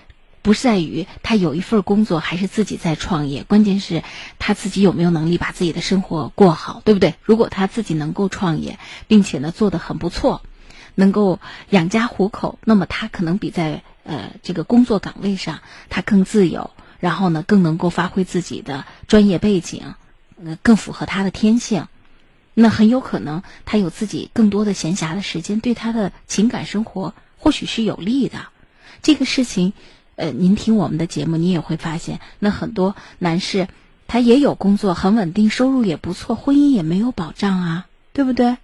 不在于他有一份工作还是自己在创业，关键是他自己有没有能力把自己的生活过好，对不对？如果他自己能够创业，并且呢做得很不错，能够养家糊口，那么他可能比在呃这个工作岗位上他更自由，然后呢更能够发挥自己的专业背景，呃更符合他的天性。那很有可能，他有自己更多的闲暇的时间，对他的情感生活或许是有利的。这个事情，呃，您听我们的节目，你也会发现，那很多男士他也有工作，很稳定，收入也不错，婚姻也没有保障啊，对不对？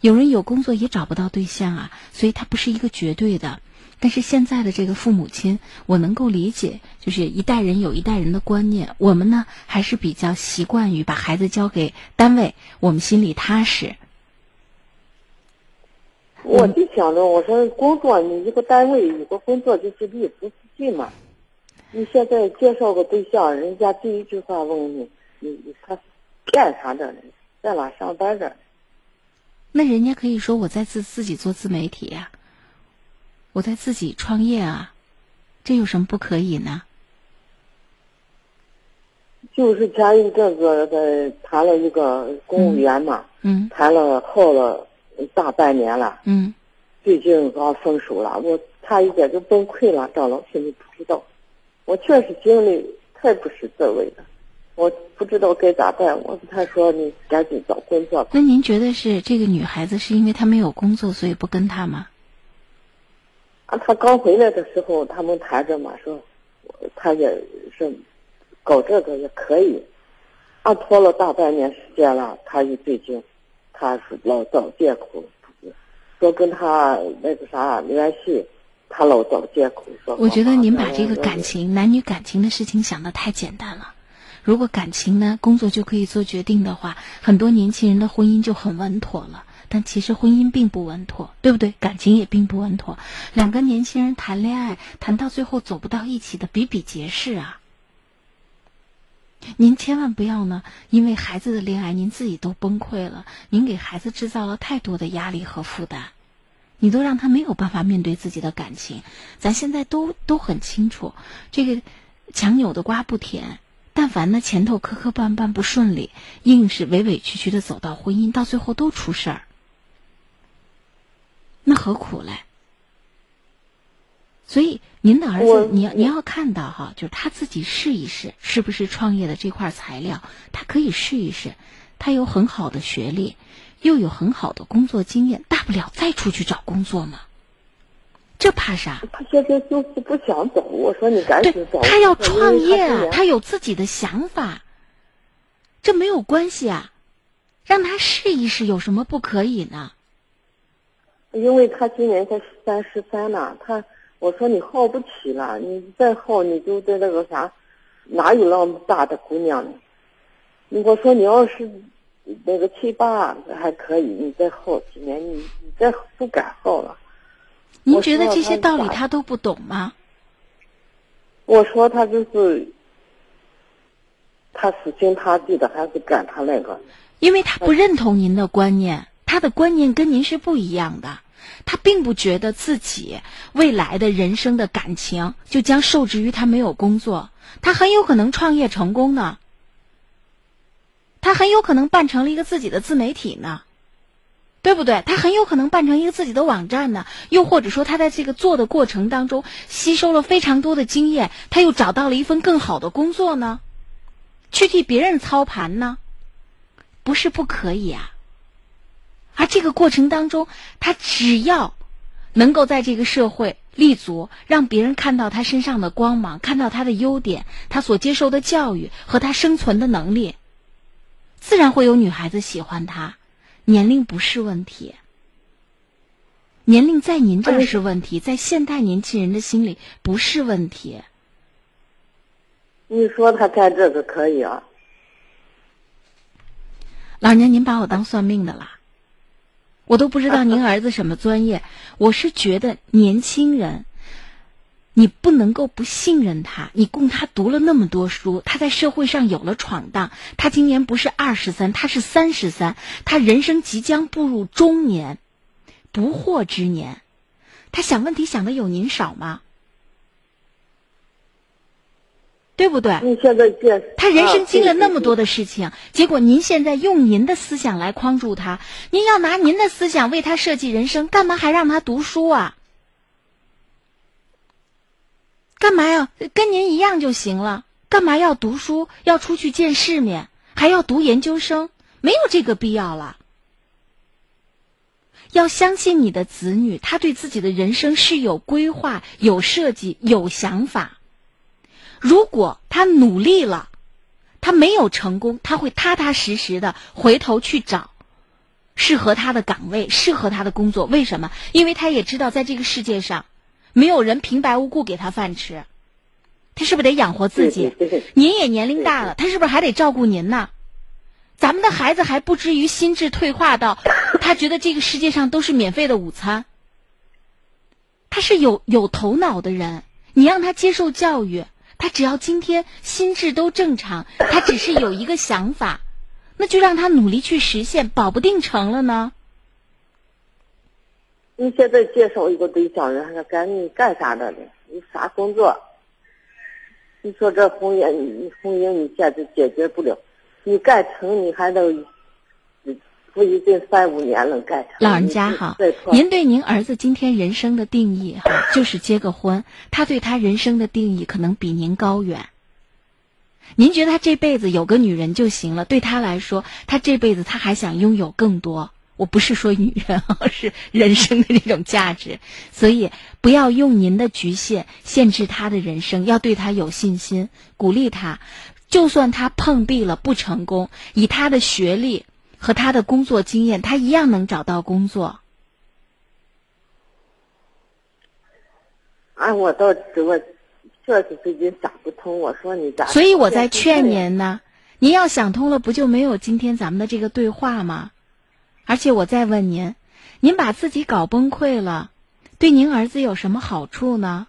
有人有工作也找不到对象啊，所以他不是一个绝对的。但是现在的这个父母亲，我能够理解，就是一代人有一代人的观念。我们呢，还是比较习惯于把孩子交给单位，我们心里踏实。我就想着，我说工作，你一个单位有个工作就是利福资进嘛。你现在介绍个对象，人家第一句话问你，你你他干啥的？在哪上班的？那人家可以说我在自自己做自媒体呀。我在自己创业啊，这有什么不可以呢？就是前一阵子在谈了一个公务员嘛，嗯，谈了耗了大半年了，嗯，最近刚分手了，我差一点就崩溃了。张老师，你不知道，我确实经历太不是滋味了。我不知道该咋办。我跟他说：“你赶紧找工作。”那您觉得是这个女孩子是因为她没有工作，所以不跟他吗？啊，他刚回来的时候，他们谈着嘛，说他也是搞这个也可以。啊，拖了大半年时间了，他一最近，他是老找借口，说跟他那个啥联系，他老找借口说。我觉得您把这个感情、男女感情的事情想的太简单了。如果感情呢，工作就可以做决定的话，很多年轻人的婚姻就很稳妥了。但其实婚姻并不稳妥，对不对？感情也并不稳妥。两个年轻人谈恋爱，谈到最后走不到一起的比比皆是啊。您千万不要呢，因为孩子的恋爱，您自己都崩溃了，您给孩子制造了太多的压力和负担，你都让他没有办法面对自己的感情。咱现在都都很清楚，这个强扭的瓜不甜。但凡呢前头磕磕绊绊不顺利，硬是委委屈屈的走到婚姻，到最后都出事儿。那何苦嘞？所以您的儿子，你要你要看到哈，就是他自己试一试，是不是创业的这块材料，他可以试一试。他有很好的学历，又有很好的工作经验，大不了再出去找工作嘛。这怕啥？他现在就是不想走。我说你赶紧走。他要创业啊，他有自己的想法，这没有关系啊，让他试一试，有什么不可以呢？因为他今年才三十三呢，他我说你耗不起了，你再耗你就在那个啥，哪有那么大的姑娘呢？我说你要是那个七八还可以，你再耗几年，你你再不敢耗了。您觉得这些道理他都不懂吗？我说他就是，他死心塌地的还是干他那个，因为他不认同您的观念。他的观念跟您是不一样的，他并不觉得自己未来的人生的感情就将受制于他没有工作，他很有可能创业成功呢，他很有可能办成了一个自己的自媒体呢，对不对？他很有可能办成一个自己的网站呢，又或者说他在这个做的过程当中吸收了非常多的经验，他又找到了一份更好的工作呢，去替别人操盘呢，不是不可以啊。而这个过程当中，他只要能够在这个社会立足，让别人看到他身上的光芒，看到他的优点，他所接受的教育和他生存的能力，自然会有女孩子喜欢他。年龄不是问题，年龄在您这儿是问题，在现代年轻人的心里不是问题。你说他干这个可以啊？老娘，您把我当算命的啦？我都不知道您儿子什么专业，我是觉得年轻人，你不能够不信任他。你供他读了那么多书，他在社会上有了闯荡。他今年不是二十三，他是三十三，他人生即将步入中年，不惑之年。他想问题想的有您少吗？对不对？你现在他人生经了那么多的事情，结果您现在用您的思想来框住他，您要拿您的思想为他设计人生，干嘛还让他读书啊？干嘛呀？跟您一样就行了，干嘛要读书？要出去见世面，还要读研究生？没有这个必要了。要相信你的子女，他对自己的人生是有规划、有设计、有想法。如果他努力了，他没有成功，他会踏踏实实的回头去找适合他的岗位、适合他的工作。为什么？因为他也知道，在这个世界上，没有人平白无故给他饭吃，他是不是得养活自己？您也年龄大了，他是不是还得照顾您呢？咱们的孩子还不至于心智退化到 他觉得这个世界上都是免费的午餐。他是有有头脑的人，你让他接受教育。他只要今天心智都正常，他只是有一个想法，那就让他努力去实现，保不定成了呢。你现在介绍一个对象，人家赶紧干啥的呢？你啥工作？你说这婚姻，婚姻你现在解决不了，你干成你还能。不一定三五年能干成。老人家哈，您对您儿子今天人生的定义哈，就是结个婚。他对他人生的定义可能比您高远。您觉得他这辈子有个女人就行了？对他来说，他这辈子他还想拥有更多。我不是说女人，啊是人生的这种价值。所以不要用您的局限限制他的人生，要对他有信心，鼓励他。就算他碰壁了不成功，以他的学历和他的工作经验，他一样能找到工作。啊，我倒我确实最近想不通。我说你咋？所以我在劝您呢。您要想通了，不就没有今天咱们的这个对话吗？而且我再问您，您把自己搞崩溃了，对您儿子有什么好处呢？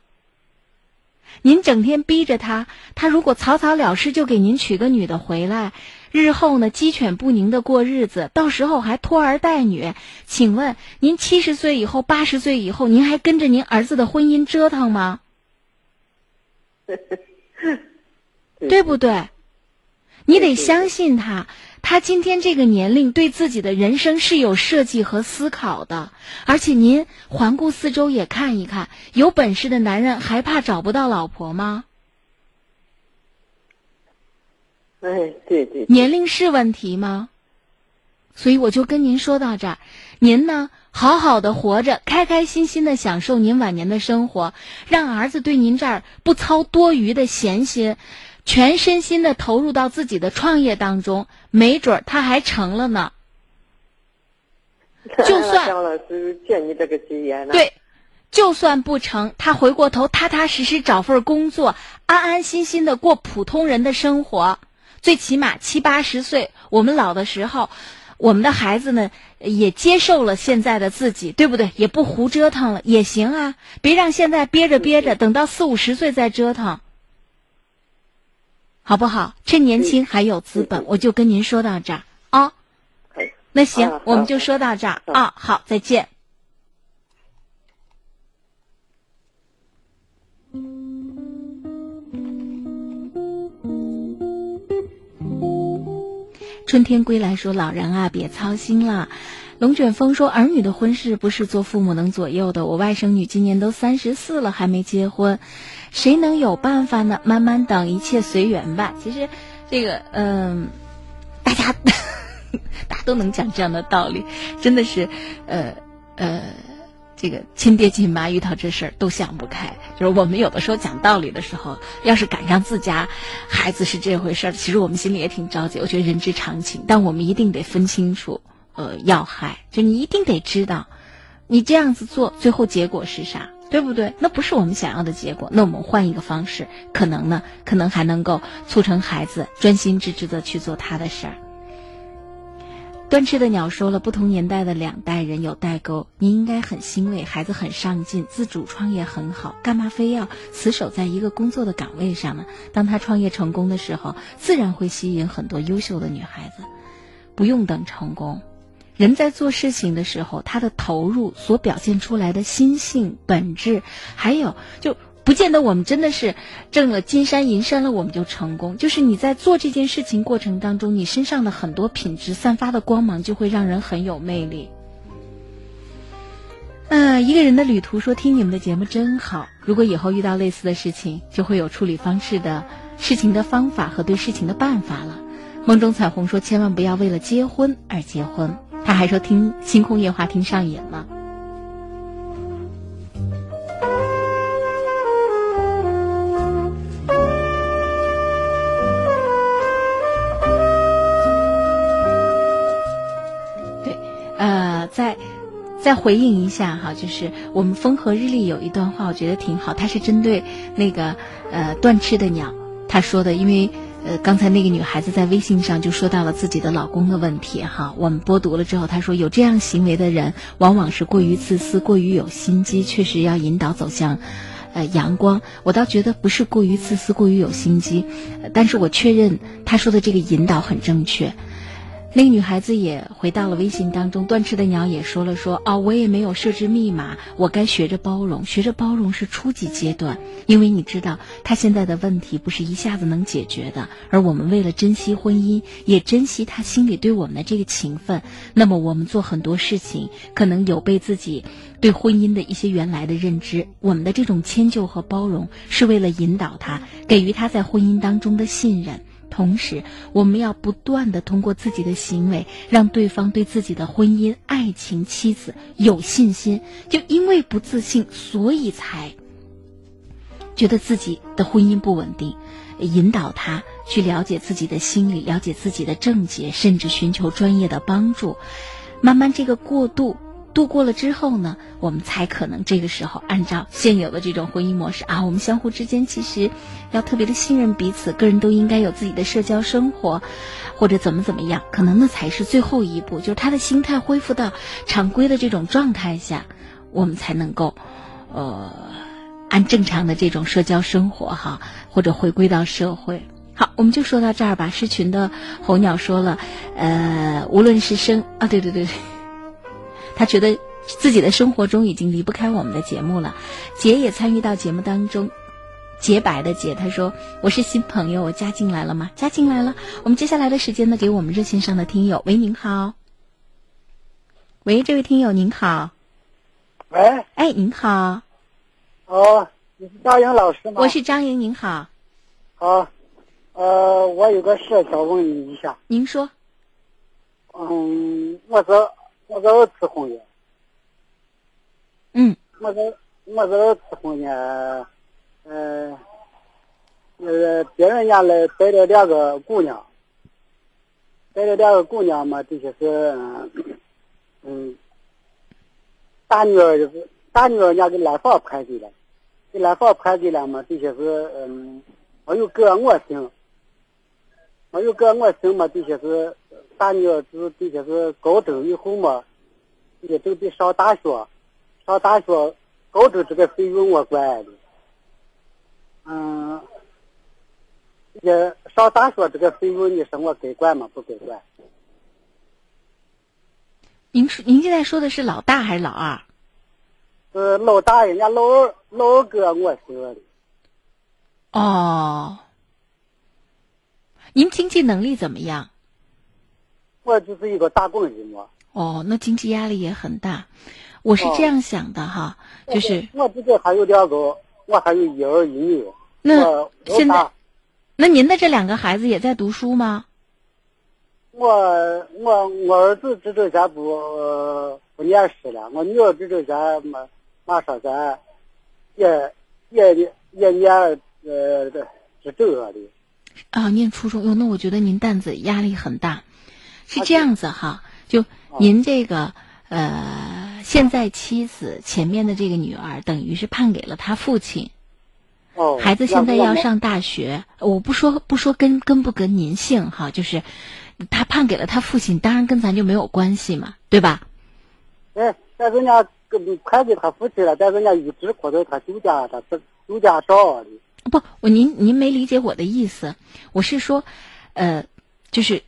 您整天逼着他，他如果草草了事就给您娶个女的回来，日后呢鸡犬不宁的过日子，到时候还拖儿带女。请问您七十岁以后、八十岁以后，您还跟着您儿子的婚姻折腾吗？对不对？你得相信他，他今天这个年龄对自己的人生是有设计和思考的。而且您环顾四周也看一看，有本事的男人还怕找不到老婆吗？哎，对对。年龄是问题吗？所以我就跟您说到这儿，您呢好好的活着，开开心心的享受您晚年的生活，让儿子对您这儿不操多余的闲心。全身心的投入到自己的创业当中，没准他还成了呢。就算张老师借你这个吉言呢。对，就算不成，他回过头踏踏实实找份工作，安安心心的过普通人的生活。最起码七八十岁，我们老的时候，我们的孩子呢也接受了现在的自己，对不对？也不胡折腾了，也行啊。别让现在憋着憋着，等到四五十岁再折腾。好不好？趁年轻还有资本，我就跟您说到这儿啊。那行，我们就说到这儿啊。好，再见。春天归来说：“老人啊，别操心了。”龙卷风说：“儿女的婚事不是做父母能左右的。我外甥女今年都三十四了，还没结婚。”谁能有办法呢？慢慢等，一切随缘吧。其实，这个，嗯，大家，大家都能讲这样的道理，真的是，呃，呃，这个亲爹亲妈遇到这事儿都想不开。就是我们有的时候讲道理的时候，要是赶上自家孩子是这回事儿，其实我们心里也挺着急。我觉得人之常情，但我们一定得分清楚，呃，要害。就你一定得知道，你这样子做，最后结果是啥。对不对？那不是我们想要的结果。那我们换一个方式，可能呢，可能还能够促成孩子专心致志的去做他的事儿。断翅的鸟说了，不同年代的两代人有代沟，您应该很欣慰，孩子很上进，自主创业很好，干嘛非要死守在一个工作的岗位上呢？当他创业成功的时候，自然会吸引很多优秀的女孩子，不用等成功。人在做事情的时候，他的投入所表现出来的心性本质，还有就不见得我们真的是挣了金山银山了，我们就成功。就是你在做这件事情过程当中，你身上的很多品质散发的光芒，就会让人很有魅力。嗯，一个人的旅途说听你们的节目真好。如果以后遇到类似的事情，就会有处理方式的事情的方法和对事情的办法了。梦中彩虹说，千万不要为了结婚而结婚。他还说听星空夜话听上瘾了。再再回应一下哈，就是我们风和日丽有一段话，我觉得挺好，它是针对那个呃断翅的鸟他说的，因为。呃，刚才那个女孩子在微信上就说到了自己的老公的问题哈。我们播读了之后，她说有这样行为的人，往往是过于自私、过于有心机，确实要引导走向，呃，阳光。我倒觉得不是过于自私、过于有心机，但是我确认她说的这个引导很正确。那个女孩子也回到了微信当中，断翅的鸟也说了说哦，我也没有设置密码，我该学着包容，学着包容是初级阶段，因为你知道他现在的问题不是一下子能解决的，而我们为了珍惜婚姻，也珍惜他心里对我们的这个情分，那么我们做很多事情可能有被自己对婚姻的一些原来的认知，我们的这种迁就和包容是为了引导他，给予他在婚姻当中的信任。同时，我们要不断的通过自己的行为，让对方对自己的婚姻、爱情、妻子有信心。就因为不自信，所以才觉得自己的婚姻不稳定。引导他去了解自己的心理，了解自己的症结，甚至寻求专业的帮助。慢慢这个过渡。度过了之后呢，我们才可能这个时候按照现有的这种婚姻模式啊，我们相互之间其实要特别的信任彼此，个人都应该有自己的社交生活，或者怎么怎么样，可能那才是最后一步，就是他的心态恢复到常规的这种状态下，我们才能够呃按正常的这种社交生活哈，或者回归到社会。好，我们就说到这儿吧。狮群的候鸟说了，呃，无论是生啊，对对对。他觉得自己的生活中已经离不开我们的节目了，杰也参与到节目当中，洁白的洁，他说我是新朋友，我加进来了吗？加进来了。我们接下来的时间呢，给我们热线上的听友，喂，您好，喂，这位听友您好，喂，哎，您好，哦，你是张莹老师吗？我是张莹，您好，好，呃，我有个事想问你一下，您说，嗯，我是。我是二次婚姻。嗯。我是我是二次婚姻，呃，呃，别人家来带了两个姑娘，带了两个姑娘嘛，这些是，嗯，大女儿就是大女儿家给来房派给了，给来房派给了嘛，这些是嗯，我有个我行，我有个我姓嘛，这些是。大女儿是毕竟是高中以后嘛，也准备上大学，上大学高中这个费用我管的，嗯，也上大学这个费用你说我该管吗？不该管。您说您现在说的是老大还是老二？呃，老大，人家老二老二哥我生的。哦，您经济能力怎么样？我就是一个打工人嘛。哦，那经济压力也很大。我是这样想的哈，就是我这个还有两个，我还有一儿一女。那现在，那您的这两个孩子也在读书吗？我我我儿子这周前不不念书了，我女儿这周前马马上在也也也念呃这这个的。啊，念初中哟，那我觉得您担子压力很大。是这样子哈，就您这个呃，现在妻子前面的这个女儿，等于是判给了他父亲。哦。孩子现在要上大学，我不说不说跟跟不跟您姓哈，就是他判给了他父亲，当然跟咱就没有关系嘛，对吧？哎，但人家跟判给他父亲了，但人家一直活在他舅家，他舅家上的。不，我您您没理解我的意思，我是说，呃，就是。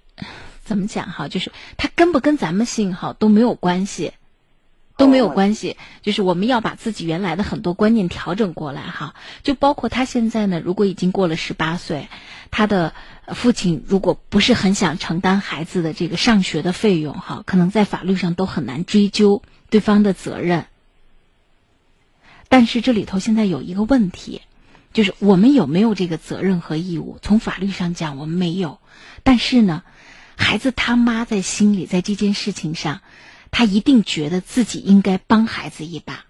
怎么讲哈？就是他跟不跟咱们姓哈都没有关系，都没有关系。就是我们要把自己原来的很多观念调整过来哈。就包括他现在呢，如果已经过了十八岁，他的父亲如果不是很想承担孩子的这个上学的费用哈，可能在法律上都很难追究对方的责任。但是这里头现在有一个问题，就是我们有没有这个责任和义务？从法律上讲，我们没有。但是呢？孩子他妈在心里，在这件事情上，他一定觉得自己应该帮孩子一把，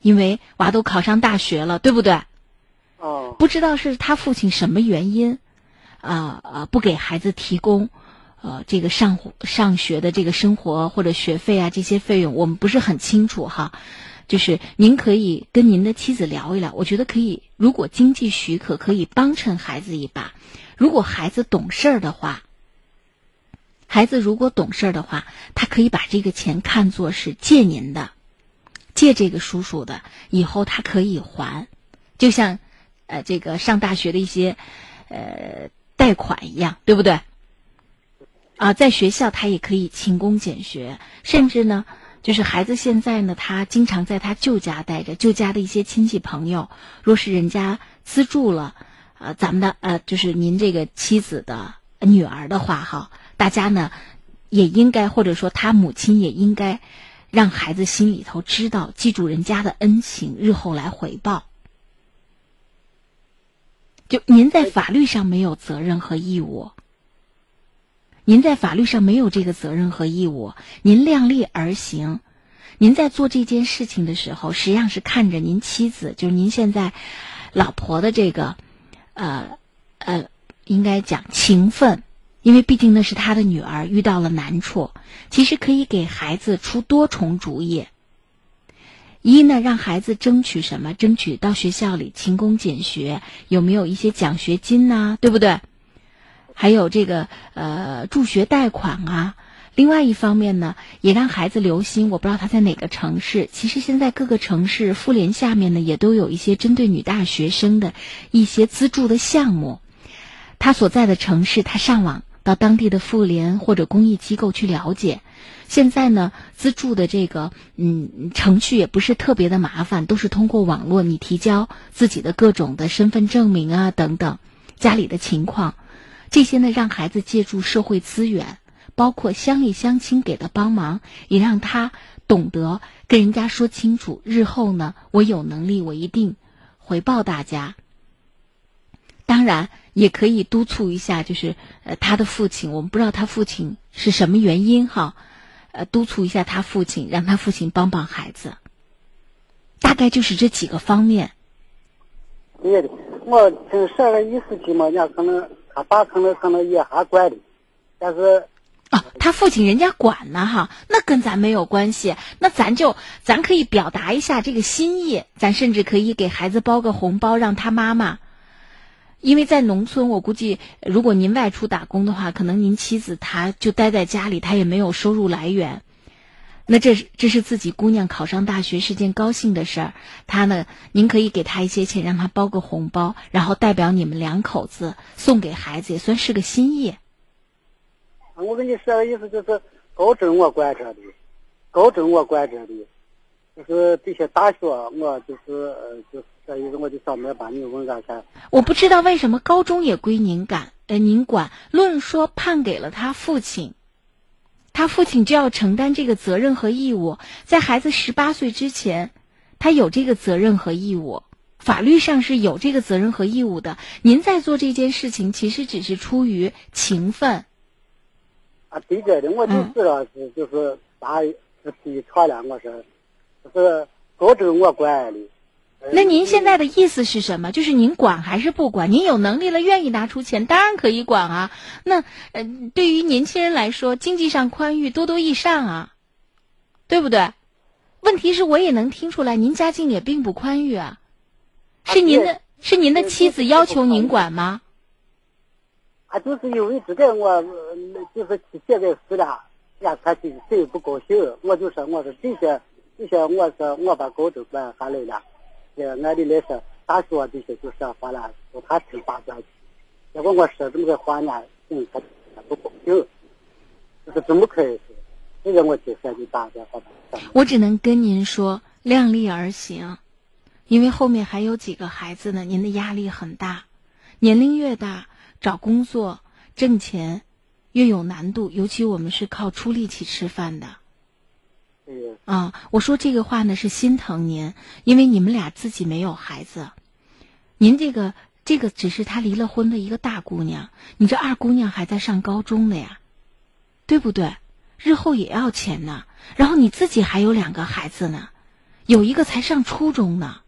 因为娃都考上大学了，对不对？哦。不知道是他父亲什么原因，啊啊，不给孩子提供，呃，这个上上学的这个生活或者学费啊这些费用，我们不是很清楚哈。就是您可以跟您的妻子聊一聊，我觉得可以，如果经济许可，可以帮衬孩子一把。如果孩子懂事儿的话。孩子如果懂事的话，他可以把这个钱看作是借您的，借这个叔叔的，以后他可以还，就像，呃，这个上大学的一些，呃，贷款一样，对不对？啊，在学校他也可以勤工俭学，甚至呢，就是孩子现在呢，他经常在他舅家待着，舅家的一些亲戚朋友，若是人家资助了，呃，咱们的呃，就是您这个妻子的女儿的话，哈。大家呢，也应该或者说他母亲也应该，让孩子心里头知道，记住人家的恩情，日后来回报。就您在法律上没有责任和义务，您在法律上没有这个责任和义务，您量力而行。您在做这件事情的时候，实际上是看着您妻子，就是您现在老婆的这个，呃呃，应该讲情分，因为毕竟那是他的女儿遇到了难处，其实可以给孩子出多重主意。一呢，让孩子争取什么？争取到学校里勤工俭学，有没有一些奖学金呐？对不对？还有这个呃助学贷款啊。另外一方面呢，也让孩子留心。我不知道他在哪个城市。其实现在各个城市妇联下面呢，也都有一些针对女大学生的一些资助的项目。他所在的城市，他上网到当地的妇联或者公益机构去了解。现在呢，资助的这个嗯程序也不是特别的麻烦，都是通过网络，你提交自己的各种的身份证明啊等等，家里的情况，这些呢让孩子借助社会资源，包括乡里乡亲给的帮忙，也让他懂得跟人家说清楚，日后呢我有能力我一定回报大家。当然也可以督促一下，就是呃他的父亲，我们不知道他父亲是什么原因哈。呃，督促一下他父亲，让他父亲帮帮孩子，大概就是这几个方面。对的，我听说个意思起嘛，人家可能他爸可能可能也还管的，但是哦，他父亲人家管呢哈，那跟咱没有关系，那咱就咱可以表达一下这个心意，咱甚至可以给孩子包个红包，让他妈妈。因为在农村，我估计如果您外出打工的话，可能您妻子她就待在家里，她也没有收入来源。那这是这是自己姑娘考上大学是件高兴的事儿，她呢，您可以给她一些钱，让她包个红包，然后代表你们两口子送给孩子，也算是个心意。我跟你说的意思就是，高中我管着的，高中我管着的，就是这些大学我就是呃就。是意思我就把你问。我不知道为什么高中也归您管，呃，您管。论说判给了他父亲，他父亲就要承担这个责任和义务。在孩子十八岁之前，他有这个责任和义务，法律上是有这个责任和义务的。您在做这件事情，其实只是出于情分。啊，对的，我就知道是就是大是提厂了，我说，就是高中我管的。那您现在的意思是什么？就是您管还是不管？您有能力了，愿意拿出钱，当然可以管啊。那呃，对于年轻人来说，经济上宽裕，多多益善啊，对不对？问题是我也能听出来，您家境也并不宽裕啊。是您的，是您的妻子要求您管吗？啊，就是因为这个，我就是现在死了，呀，他就谁不高兴？我就说，我说这些这些，我说我把高中管下来了。这按理来说，大学这些就说话了，说他听大家去。结果我说这么个话呢，嗯，他不高兴，就是这么开始。这个我就说给大家好吧。我只能跟您说，量力而行，因为后面还有几个孩子呢，您的压力很大。年龄越大，找工作挣钱越有难度，尤其我们是靠出力气吃饭的。啊，我说这个话呢是心疼您，因为你们俩自己没有孩子，您这个这个只是他离了婚的一个大姑娘，你这二姑娘还在上高中呢呀，对不对？日后也要钱呢，然后你自己还有两个孩子呢，有一个才上初中呢，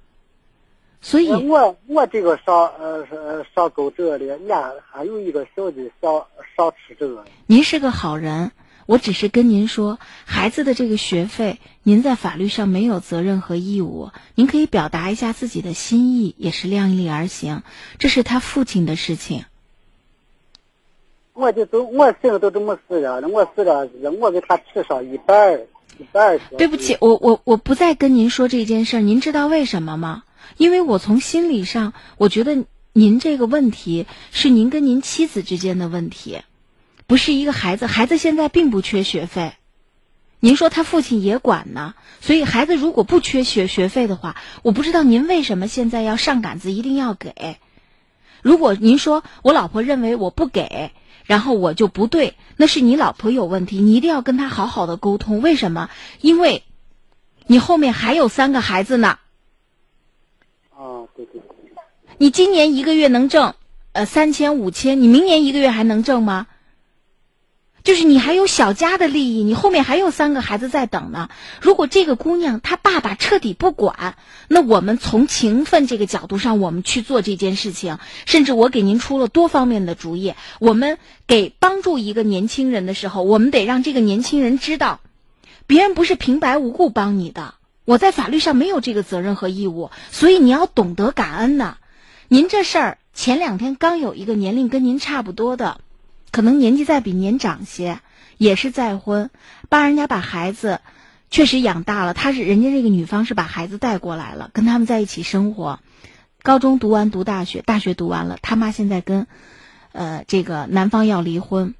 所以我我这个上呃上高中的，俺还有一个小的上上初中。您是个好人。我只是跟您说，孩子的这个学费，您在法律上没有责任和义务。您可以表达一下自己的心意，也是量力而行。这是他父亲的事情。我就都我心都这么思量的，我思量是我给他吃上一半一半对不起，我我我不再跟您说这件事儿。您知道为什么吗？因为我从心理上，我觉得您这个问题是您跟您妻子之间的问题。不是一个孩子，孩子现在并不缺学费。您说他父亲也管呢，所以孩子如果不缺学学费的话，我不知道您为什么现在要上杆子，一定要给。如果您说我老婆认为我不给，然后我就不对，那是你老婆有问题，你一定要跟他好好的沟通。为什么？因为，你后面还有三个孩子呢。哦，对对对。你今年一个月能挣呃三千五千，你明年一个月还能挣吗？就是你还有小家的利益，你后面还有三个孩子在等呢。如果这个姑娘她爸爸彻底不管，那我们从情分这个角度上，我们去做这件事情。甚至我给您出了多方面的主意。我们给帮助一个年轻人的时候，我们得让这个年轻人知道，别人不是平白无故帮你的。我在法律上没有这个责任和义务，所以你要懂得感恩呢。您这事儿前两天刚有一个年龄跟您差不多的。可能年纪再比您长些，也是再婚，帮人家把孩子确实养大了。他是人家这个女方是把孩子带过来了，跟他们在一起生活。高中读完读大学，大学读完了，他妈现在跟呃这个男方要离婚。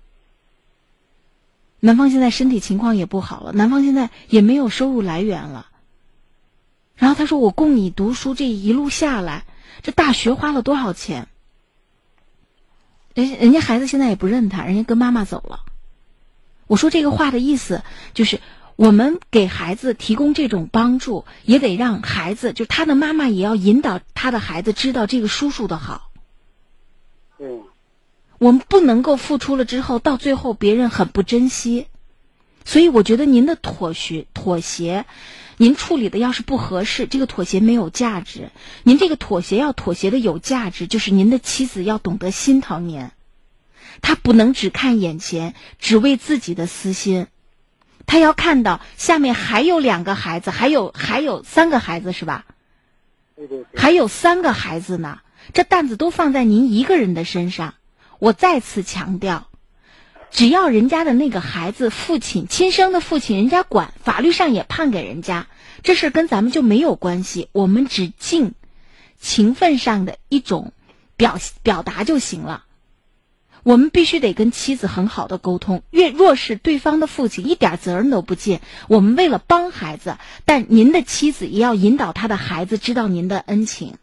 男方现在身体情况也不好了，男方现在也没有收入来源了。然后他说：“我供你读书，这一路下来，这大学花了多少钱？”人人家孩子现在也不认他，人家跟妈妈走了。我说这个话的意思就是，我们给孩子提供这种帮助，也得让孩子，就他的妈妈也要引导他的孩子知道这个叔叔的好。嗯。我们不能够付出了之后，到最后别人很不珍惜。所以我觉得您的妥协妥协，您处理的要是不合适，这个妥协没有价值。您这个妥协要妥协的有价值，就是您的妻子要懂得心疼您，她不能只看眼前，只为自己的私心，她要看到下面还有两个孩子，还有还有三个孩子是吧？对对对。还有三个孩子呢，这担子都放在您一个人的身上。我再次强调。只要人家的那个孩子父亲亲生的父亲，人家管，法律上也判给人家，这事跟咱们就没有关系。我们只尽情分上的一种表表达就行了。我们必须得跟妻子很好的沟通。越若是对方的父亲一点责任都不尽，我们为了帮孩子，但您的妻子也要引导他的孩子知道您的恩情。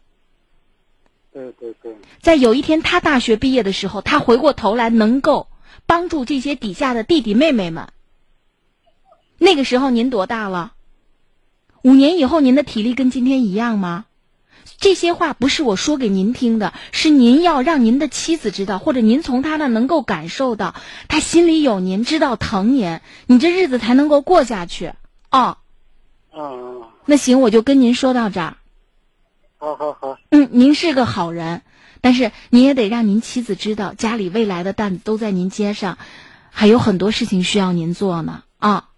对对对。在有一天他大学毕业的时候，他回过头来能够。帮助这些底下的弟弟妹妹们。那个时候您多大了？五年以后您的体力跟今天一样吗？这些话不是我说给您听的，是您要让您的妻子知道，或者您从她那能够感受到，她心里有您，知道疼您，你这日子才能够过下去。哦。嗯。那行，我就跟您说到这儿。好好好。嗯，您是个好人。但是您也得让您妻子知道，家里未来的担子都在您肩上，还有很多事情需要您做呢啊。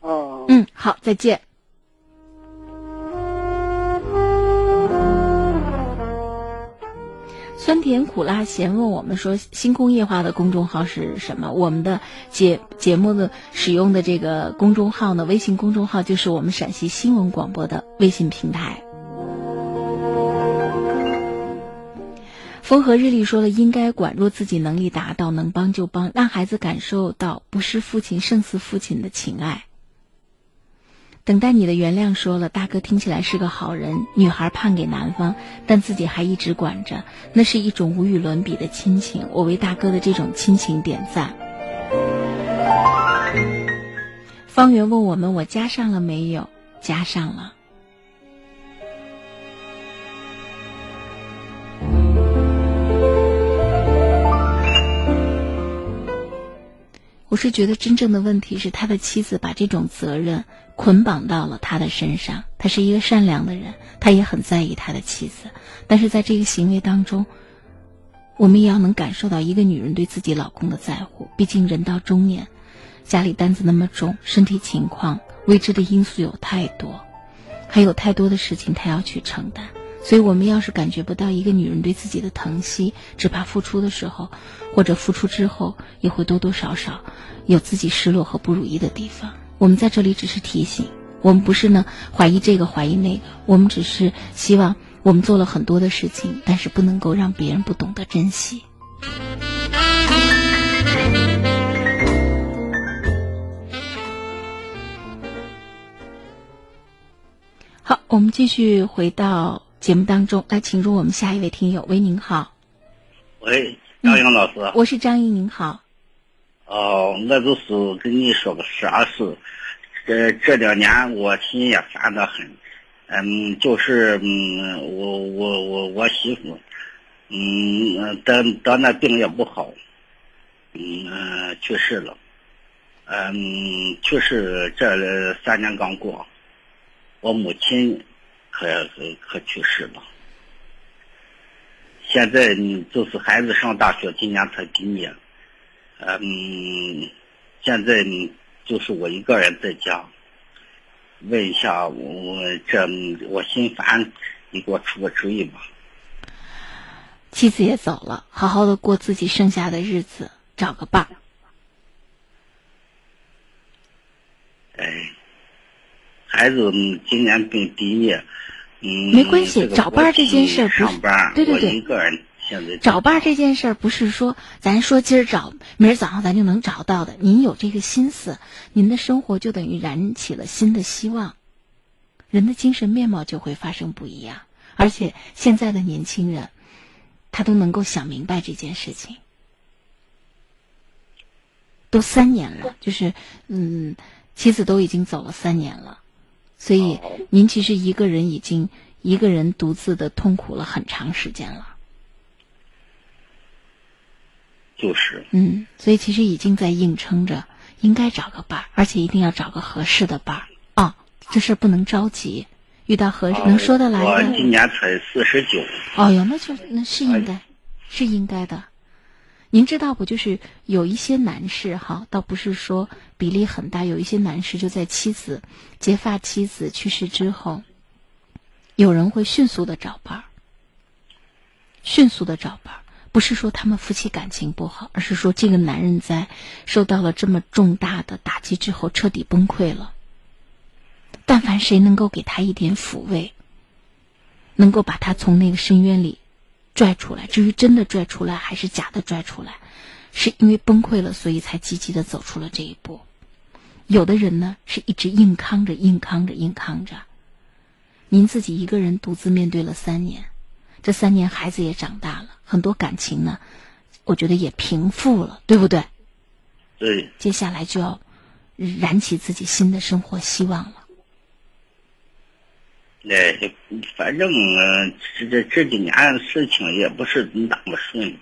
哦。嗯，好，再见。酸甜苦辣咸问我们说：“星空夜话的公众号是什么？”我们的节节目的使用的这个公众号呢？微信公众号就是我们陕西新闻广播的微信平台。风和日丽说了，应该管。若自己能力达到，能帮就帮，让孩子感受到不是父亲胜似父亲的情爱。等待你的原谅说了，大哥听起来是个好人。女孩判给男方，但自己还一直管着，那是一种无与伦比的亲情。我为大哥的这种亲情点赞。方圆问我们：“我加上了没有？”加上了。我是觉得真正的问题是他的妻子把这种责任捆绑到了他的身上。他是一个善良的人，他也很在意他的妻子，但是在这个行为当中，我们也要能感受到一个女人对自己老公的在乎。毕竟人到中年，家里担子那么重，身体情况未知的因素有太多，还有太多的事情他要去承担。所以，我们要是感觉不到一个女人对自己的疼惜，只怕付出的时候，或者付出之后，也会多多少少有自己失落和不如意的地方。我们在这里只是提醒，我们不是呢怀疑这个怀疑那个，我们只是希望我们做了很多的事情，但是不能够让别人不懂得珍惜。好，我们继续回到。节目当中来，请入我们下一位听友。喂，您好。喂，张英老师。我是张英，您好。哦，我就是跟你说个啥事。这这两年我心也烦得很，嗯，就是嗯，我我我我媳妇，嗯，得得那病也不好，嗯，去世了，嗯，去世这三年刚过，我母亲可可可去世了。现在就是孩子上大学，今年才毕业，嗯，现在就是我一个人在家。问一下我这我心烦，你给我出个主意吧。妻子也走了，好好的过自己剩下的日子，找个伴儿。哎，孩子今年毕毕业，嗯，没关系，找伴儿这件事不是，对对对，一个人现在找伴儿这件事不是说咱说今儿找，明儿早上咱就能找到的。您有这个心思，您的生活就等于燃起了新的希望，人的精神面貌就会发生不一样。而且现在的年轻人，他都能够想明白这件事情。都三年了，就是嗯，妻子都已经走了三年了，所以您其实一个人已经一个人独自的痛苦了很长时间了。就是，嗯，所以其实已经在硬撑着，应该找个伴儿，而且一定要找个合适的伴儿啊！这事儿不能着急，遇到合适、能说得来我。今年才四十九，哦哟，那就那是应该，是应该的。您知道不？就是有一些男士哈，倒不是说比例很大，有一些男士就在妻子结发妻子去世之后，有人会迅速的找伴儿，迅速的找伴儿。不是说他们夫妻感情不好，而是说这个男人在受到了这么重大的打击之后彻底崩溃了。但凡谁能够给他一点抚慰，能够把他从那个深渊里拽出来，至于真的拽出来还是假的拽出来，是因为崩溃了，所以才积极的走出了这一步。有的人呢是一直硬扛着、硬扛着、硬扛着。您自己一个人独自面对了三年。这三年，孩子也长大了，很多感情呢，我觉得也平复了，对不对？对。接下来就要燃起自己新的生活希望了。哎，反正呃这这这几年事情也不是那么顺。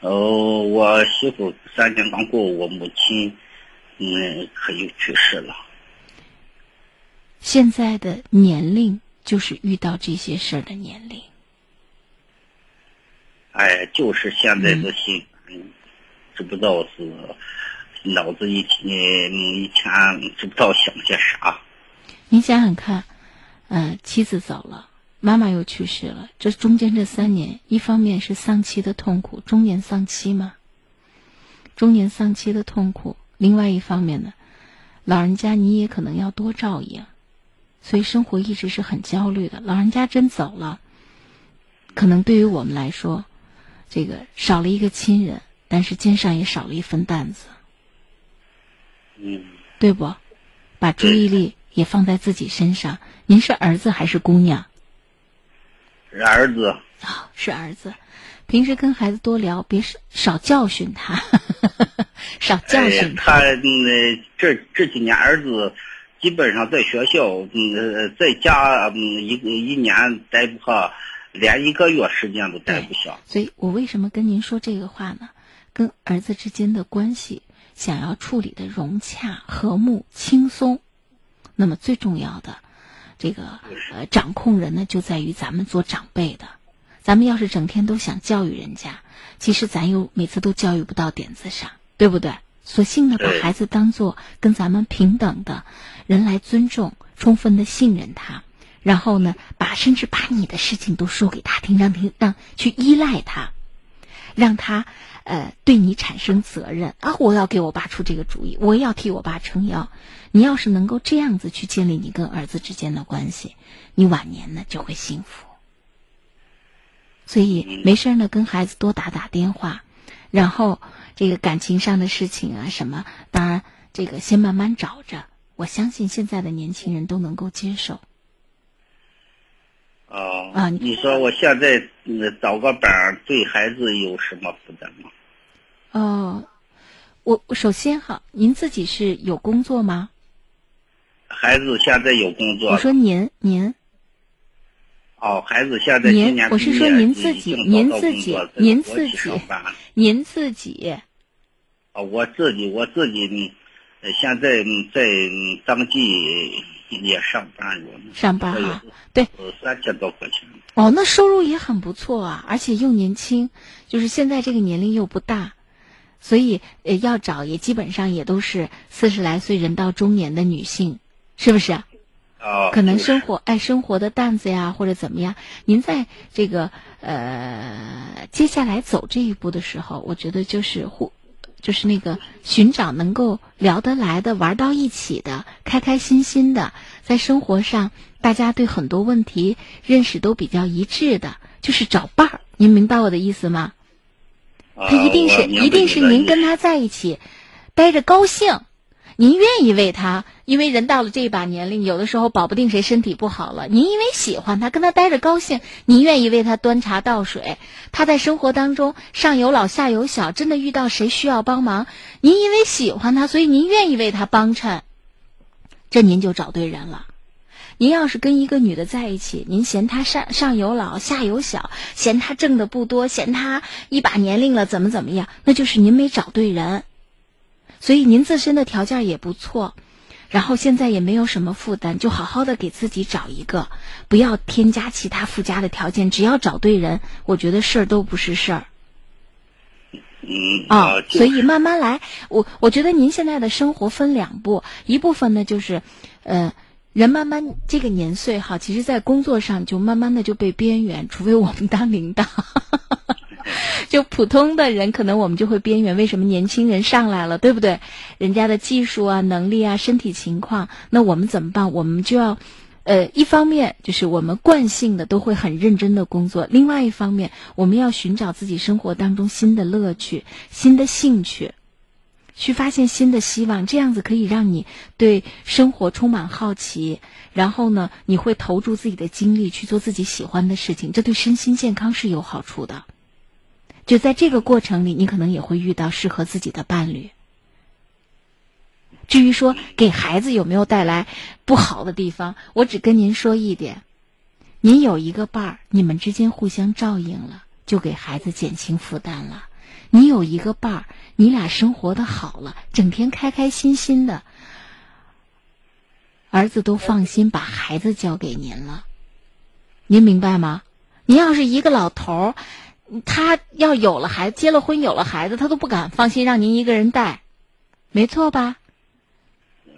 哦，我媳妇三年刚过，我母亲嗯可又去世了。现在的年龄就是遇到这些事儿的年龄。哎，就是现在的心，嗯，知不知道是脑子一嗯以前知不知道想些啥。你想想看，嗯、妻子走了，妈妈又去世了，这中间这三年，一方面是丧妻的痛苦，中年丧妻嘛，中年丧妻的痛苦；另外一方面呢，老人家你也可能要多照应，所以生活一直是很焦虑的。老人家真走了，可能对于我们来说。这个少了一个亲人，但是肩上也少了一份担子，嗯，对不？把注意力也放在自己身上。您是儿子还是姑娘？是儿子。啊、哦，是儿子。平时跟孩子多聊，别少教训他，少教训他。哎、他嗯，这这几年儿子基本上在学校，嗯，在家嗯一一年待不下。连一个月时间都待不下，所以我为什么跟您说这个话呢？跟儿子之间的关系想要处理的融洽、和睦、轻松，那么最重要的这个呃掌控人呢，就在于咱们做长辈的。咱们要是整天都想教育人家，其实咱又每次都教育不到点子上，对不对？索性呢，把孩子当做跟咱们平等的人来尊重，充分的信任他。然后呢，把甚至把你的事情都说给他听，让听让去依赖他，让他呃对你产生责任啊！我要给我爸出这个主意，我要替我爸撑腰。你要是能够这样子去建立你跟儿子之间的关系，你晚年呢就会幸福。所以没事呢，跟孩子多打打电话，然后这个感情上的事情啊什么，当然这个先慢慢找着。我相信现在的年轻人都能够接受。哦啊，你说我现在嗯找个班对孩子有什么负担吗？哦，我首先哈，您自己是有工作吗？孩子现在有工作。我说您您，哦，孩子现在今您我是说您自己，您自己，您自己，您自己。啊，我自己，我自己呢，现在在当地也上班着呢。上班啊，对，三千多块钱。哦，那收入也很不错啊，而且又年轻，就是现在这个年龄又不大，所以呃要找也基本上也都是四十来岁人到中年的女性，是不是？哦。可能生活爱生活的担子呀，或者怎么样？您在这个呃接下来走这一步的时候，我觉得就是互。就是那个寻找能够聊得来的、玩到一起的、开开心心的，在生活上大家对很多问题认识都比较一致的，就是找伴儿。您明白我的意思吗？他一定是，一定是您跟他在一起，待着高兴。您愿意为他，因为人到了这一把年龄，有的时候保不定谁身体不好了。您因为喜欢他，跟他待着高兴，您愿意为他端茶倒水。他在生活当中上有老下有小，真的遇到谁需要帮忙，您因为喜欢他，所以您愿意为他帮衬，这您就找对人了。您要是跟一个女的在一起，您嫌她上上有老下有小，嫌她挣的不多，嫌她一把年龄了怎么怎么样，那就是您没找对人。所以您自身的条件也不错，然后现在也没有什么负担，就好好的给自己找一个，不要添加其他附加的条件，只要找对人，我觉得事儿都不是事儿。嗯啊，所以慢慢来。我我觉得您现在的生活分两步，一部分呢就是，呃，人慢慢这个年岁哈，其实在工作上就慢慢的就被边缘，除非我们当领导。就普通的人，可能我们就会边缘。为什么年轻人上来了，对不对？人家的技术啊、能力啊、身体情况，那我们怎么办？我们就要，呃，一方面就是我们惯性的都会很认真的工作；，另外一方面，我们要寻找自己生活当中新的乐趣、新的兴趣，去发现新的希望。这样子可以让你对生活充满好奇，然后呢，你会投注自己的精力去做自己喜欢的事情，这对身心健康是有好处的。就在这个过程里，你可能也会遇到适合自己的伴侣。至于说给孩子有没有带来不好的地方，我只跟您说一点：您有一个伴儿，你们之间互相照应了，就给孩子减轻负担了；你有一个伴儿，你俩生活的好了，整天开开心心的，儿子都放心把孩子交给您了。您明白吗？您要是一个老头儿。他要有了孩子，结了婚有了孩子，他都不敢放心让您一个人带，没错吧？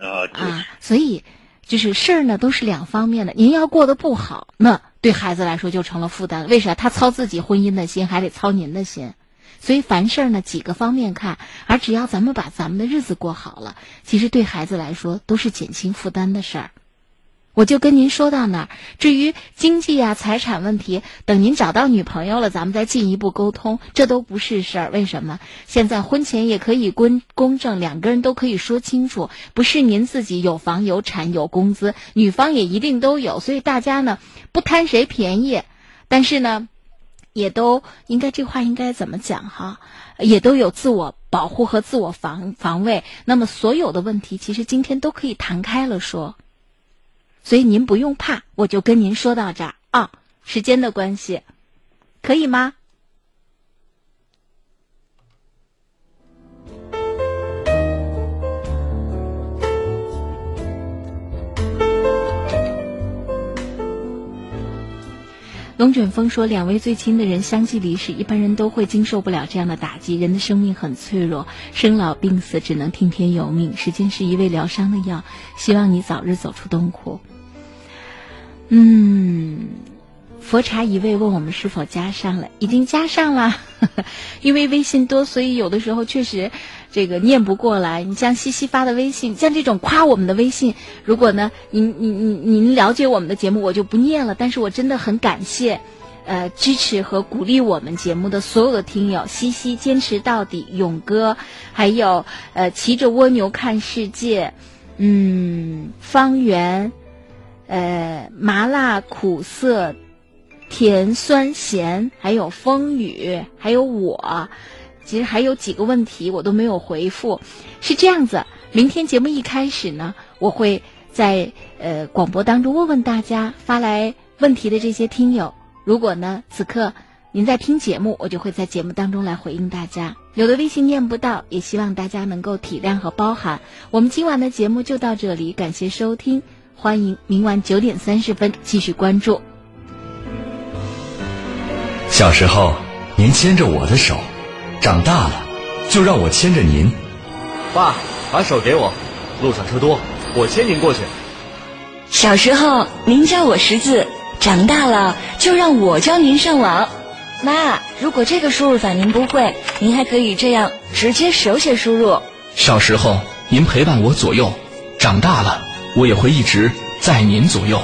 啊，所以就是事儿呢，都是两方面的。您要过得不好，那对孩子来说就成了负担。为啥？他操自己婚姻的心，还得操您的心。所以凡事呢，几个方面看，而只要咱们把咱们的日子过好了，其实对孩子来说都是减轻负担的事儿。我就跟您说到那儿。至于经济啊、财产问题，等您找到女朋友了，咱们再进一步沟通，这都不是事儿。为什么？现在婚前也可以公公证，两个人都可以说清楚，不是您自己有房有产有工资，女方也一定都有，所以大家呢不贪谁便宜，但是呢，也都应该这话应该怎么讲哈？也都有自我保护和自我防防卫。那么所有的问题，其实今天都可以谈开了说。所以您不用怕，我就跟您说到这儿啊。时间的关系，可以吗？龙卷风说：“两位最亲的人相继离世，一般人都会经受不了这样的打击。人的生命很脆弱，生老病死只能听天由命。时间是一味疗伤的药，希望你早日走出痛苦。”嗯，佛茶一味问我们是否加上了，已经加上了。因为微信多，所以有的时候确实这个念不过来。你像西西发的微信，像这种夸我们的微信，如果呢，您您您您了解我们的节目，我就不念了。但是我真的很感谢，呃，支持和鼓励我们节目的所有的听友，西西坚持到底，勇哥，还有呃，骑着蜗牛看世界，嗯，方圆。呃，麻辣苦涩，甜酸咸，还有风雨，还有我，其实还有几个问题我都没有回复。是这样子，明天节目一开始呢，我会在呃广播当中问问大家，发来问题的这些听友，如果呢此刻您在听节目，我就会在节目当中来回应大家。有的微信念不到，也希望大家能够体谅和包涵。我们今晚的节目就到这里，感谢收听，欢迎明晚九点三十分继续关注。小时候，您牵着我的手，长大了，就让我牵着您。爸，把手给我，路上车多，我牵您过去。小时候，您教我识字，长大了就让我教您上网。妈，如果这个输入法您不会，您还可以这样直接手写输入。小时候，您陪伴我左右，长大了，我也会一直在您左右。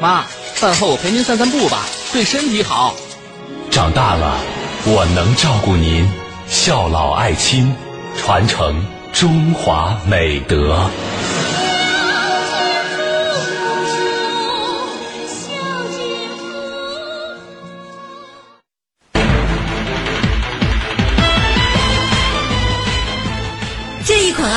妈，饭后我陪您散散步吧，对身体好。长大了，我能照顾您，孝老爱亲，传承中华美德。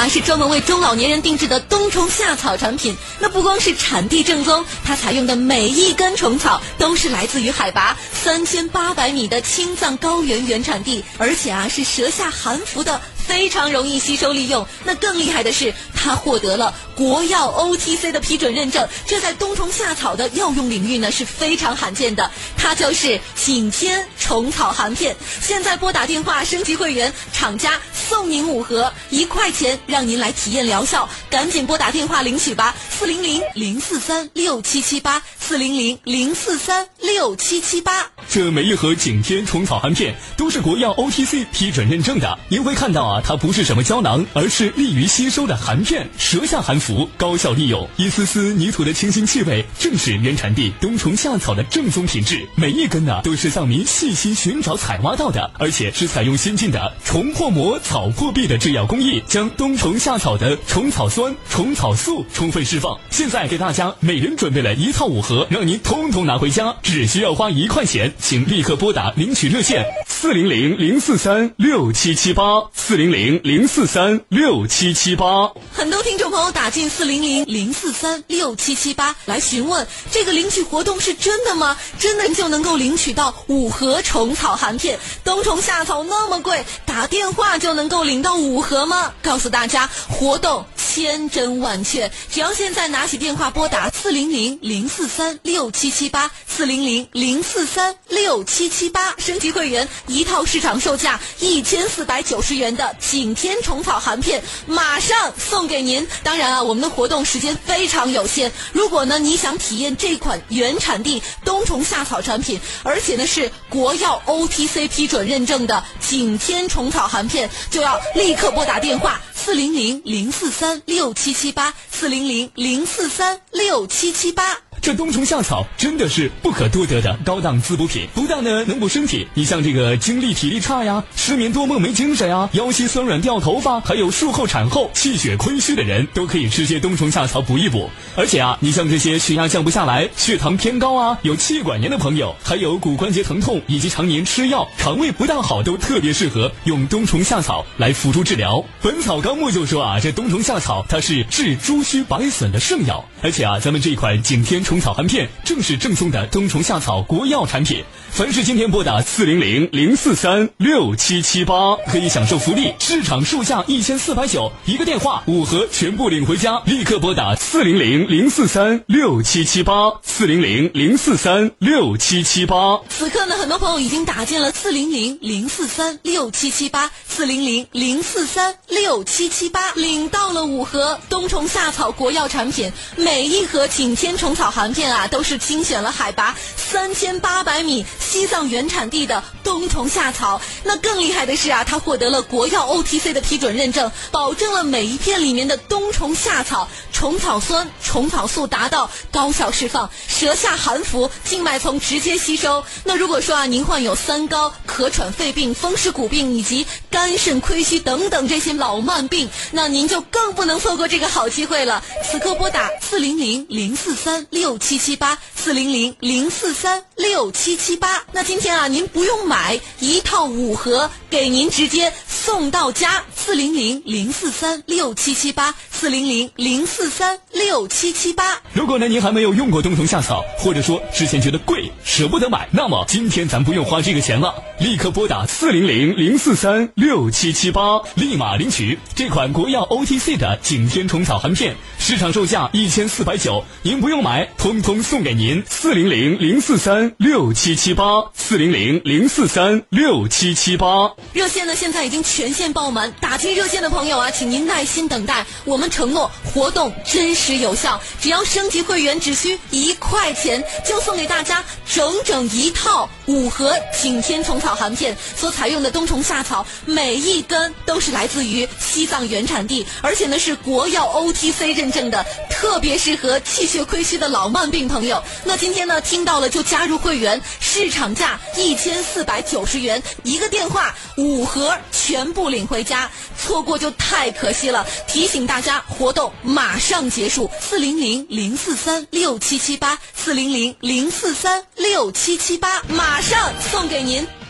还是专门为中老年人定制的冬虫夏草产品。那不光是产地正宗，它采用的每一根虫草都是来自于海拔三千八百米的青藏高原原产地，而且啊是舌下含服的。非常容易吸收利用。那更厉害的是，它获得了国药 OTC 的批准认证，这在冬虫夏草的药用领域呢是非常罕见的。它就是景天虫草含片。现在拨打电话升级会员，厂家送您五盒，一块钱让您来体验疗效。赶紧拨打电话领取吧，四零零零四三六七七八，四零零零四三六七七八。这每一盒景天虫草含片都是国药 OTC 批准认证的，您会看到它不是什么胶囊，而是利于吸收的含片，舌下含服，高效利用。一丝丝泥土的清新气味，正是原产地冬虫夏草的正宗品质。每一根呢，都是藏民细心寻找采挖到的，而且是采用先进的虫破膜、草破壁的制药工艺，将冬虫夏草的虫草酸、虫草素充分释放。现在给大家每人准备了一套五盒，让您通通拿回家，只需要花一块钱。请立刻拨打领取热线：四零零零四三六七七八四零。零零零四三六七七八，很多听众朋友打进四零零零四三六七七八来询问这个领取活动是真的吗？真的就能够领取到五盒虫草含片？冬虫夏草那么贵，打电话就能够领到五盒吗？告诉大家，活动千真万确，只要现在拿起电话拨打四零零零四三六七七八四零零零四三六七七八，升级会员一套市场售价一千四百九十元的。景天虫草含片马上送给您。当然啊，我们的活动时间非常有限。如果呢你想体验这款原产地冬虫夏草产品，而且呢是国药 OTC 批准认证的景天虫草含片，就要立刻拨打电话四零零零四三六七七八四零零零四三六七七八。这冬虫夏草真的是不可多得的高档滋补品，不但呢能补身体，你像这个精力体力差呀、失眠多梦没精神呀、腰膝酸软掉头发，还有术后产后气血亏虚的人，都可以吃些冬虫夏草补一补。而且啊，你像这些血压降不下来、血糖偏高啊、有气管炎的朋友，还有骨关节疼痛以及常年吃药、肠胃不大好，都特别适合用冬虫夏草来辅助治疗。《本草纲目》就说啊，这冬虫夏草它是治诸虚百损的圣药，而且啊，咱们这款景天虫。虫草含片正是正宗的冬虫夏草国药产品。凡是今天拨打四零零零四三六七七八，可以享受福利，市场售价一千四百九，一个电话五盒全部领回家。立刻拨打四零零零四三六七七八，四零零零四三六七七八。此刻呢，很多朋友已经打进了四零零零四三六七七八，四零零零四三六七七八，领到了五盒冬虫夏草国药产品，每一盒景天虫草含。含片啊，都是精选了海拔三千八百米西藏原产地的冬虫夏草。那更厉害的是啊，它获得了国药 OTC 的批准认证，保证了每一片里面的冬虫夏草虫草酸、虫草素达到高效释放，舌下含服，静脉丛直接吸收。那如果说啊，您患有三高、咳喘、肺病、风湿骨病以及肝肾亏虚等等这些老慢病，那您就更不能错过这个好机会了。此刻拨打四零零零四三六。七七八四零零零四三。六七七八。那今天啊，您不用买一套五盒，给您直接送到家。四零零零四三六七七八，四零零零四三六七七八。如果呢您还没有用过冬虫夏草，或者说之前觉得贵舍不得买，那么今天咱不用花这个钱了，立刻拨打四零零零四三六七七八，立马领取这款国药 OTC 的景天虫草含片，市场售价一千四百九，您不用买，通通送给您。四零零零四三六七七八，四零零零四三六七七八。热线呢现在已经全线爆满，打进热线的朋友啊，请您耐心等待，我们承诺活动真实有效，只要升级会员只需一块钱，就送给大家整整一套五盒景天虫草含片，所采用的冬虫夏草每一根都是来自于西藏原产地，而且呢是国药 OTC 认证的，特别适合气血亏虚的老慢病朋友。那今天呢听到了就加入入会员，市场价一千四百九十元一个电话，五盒全部领回家。错过就太可惜了，提醒大家，活动马上结束，四零零零四三六七七八，四零零零四三六七七八，马上送给您。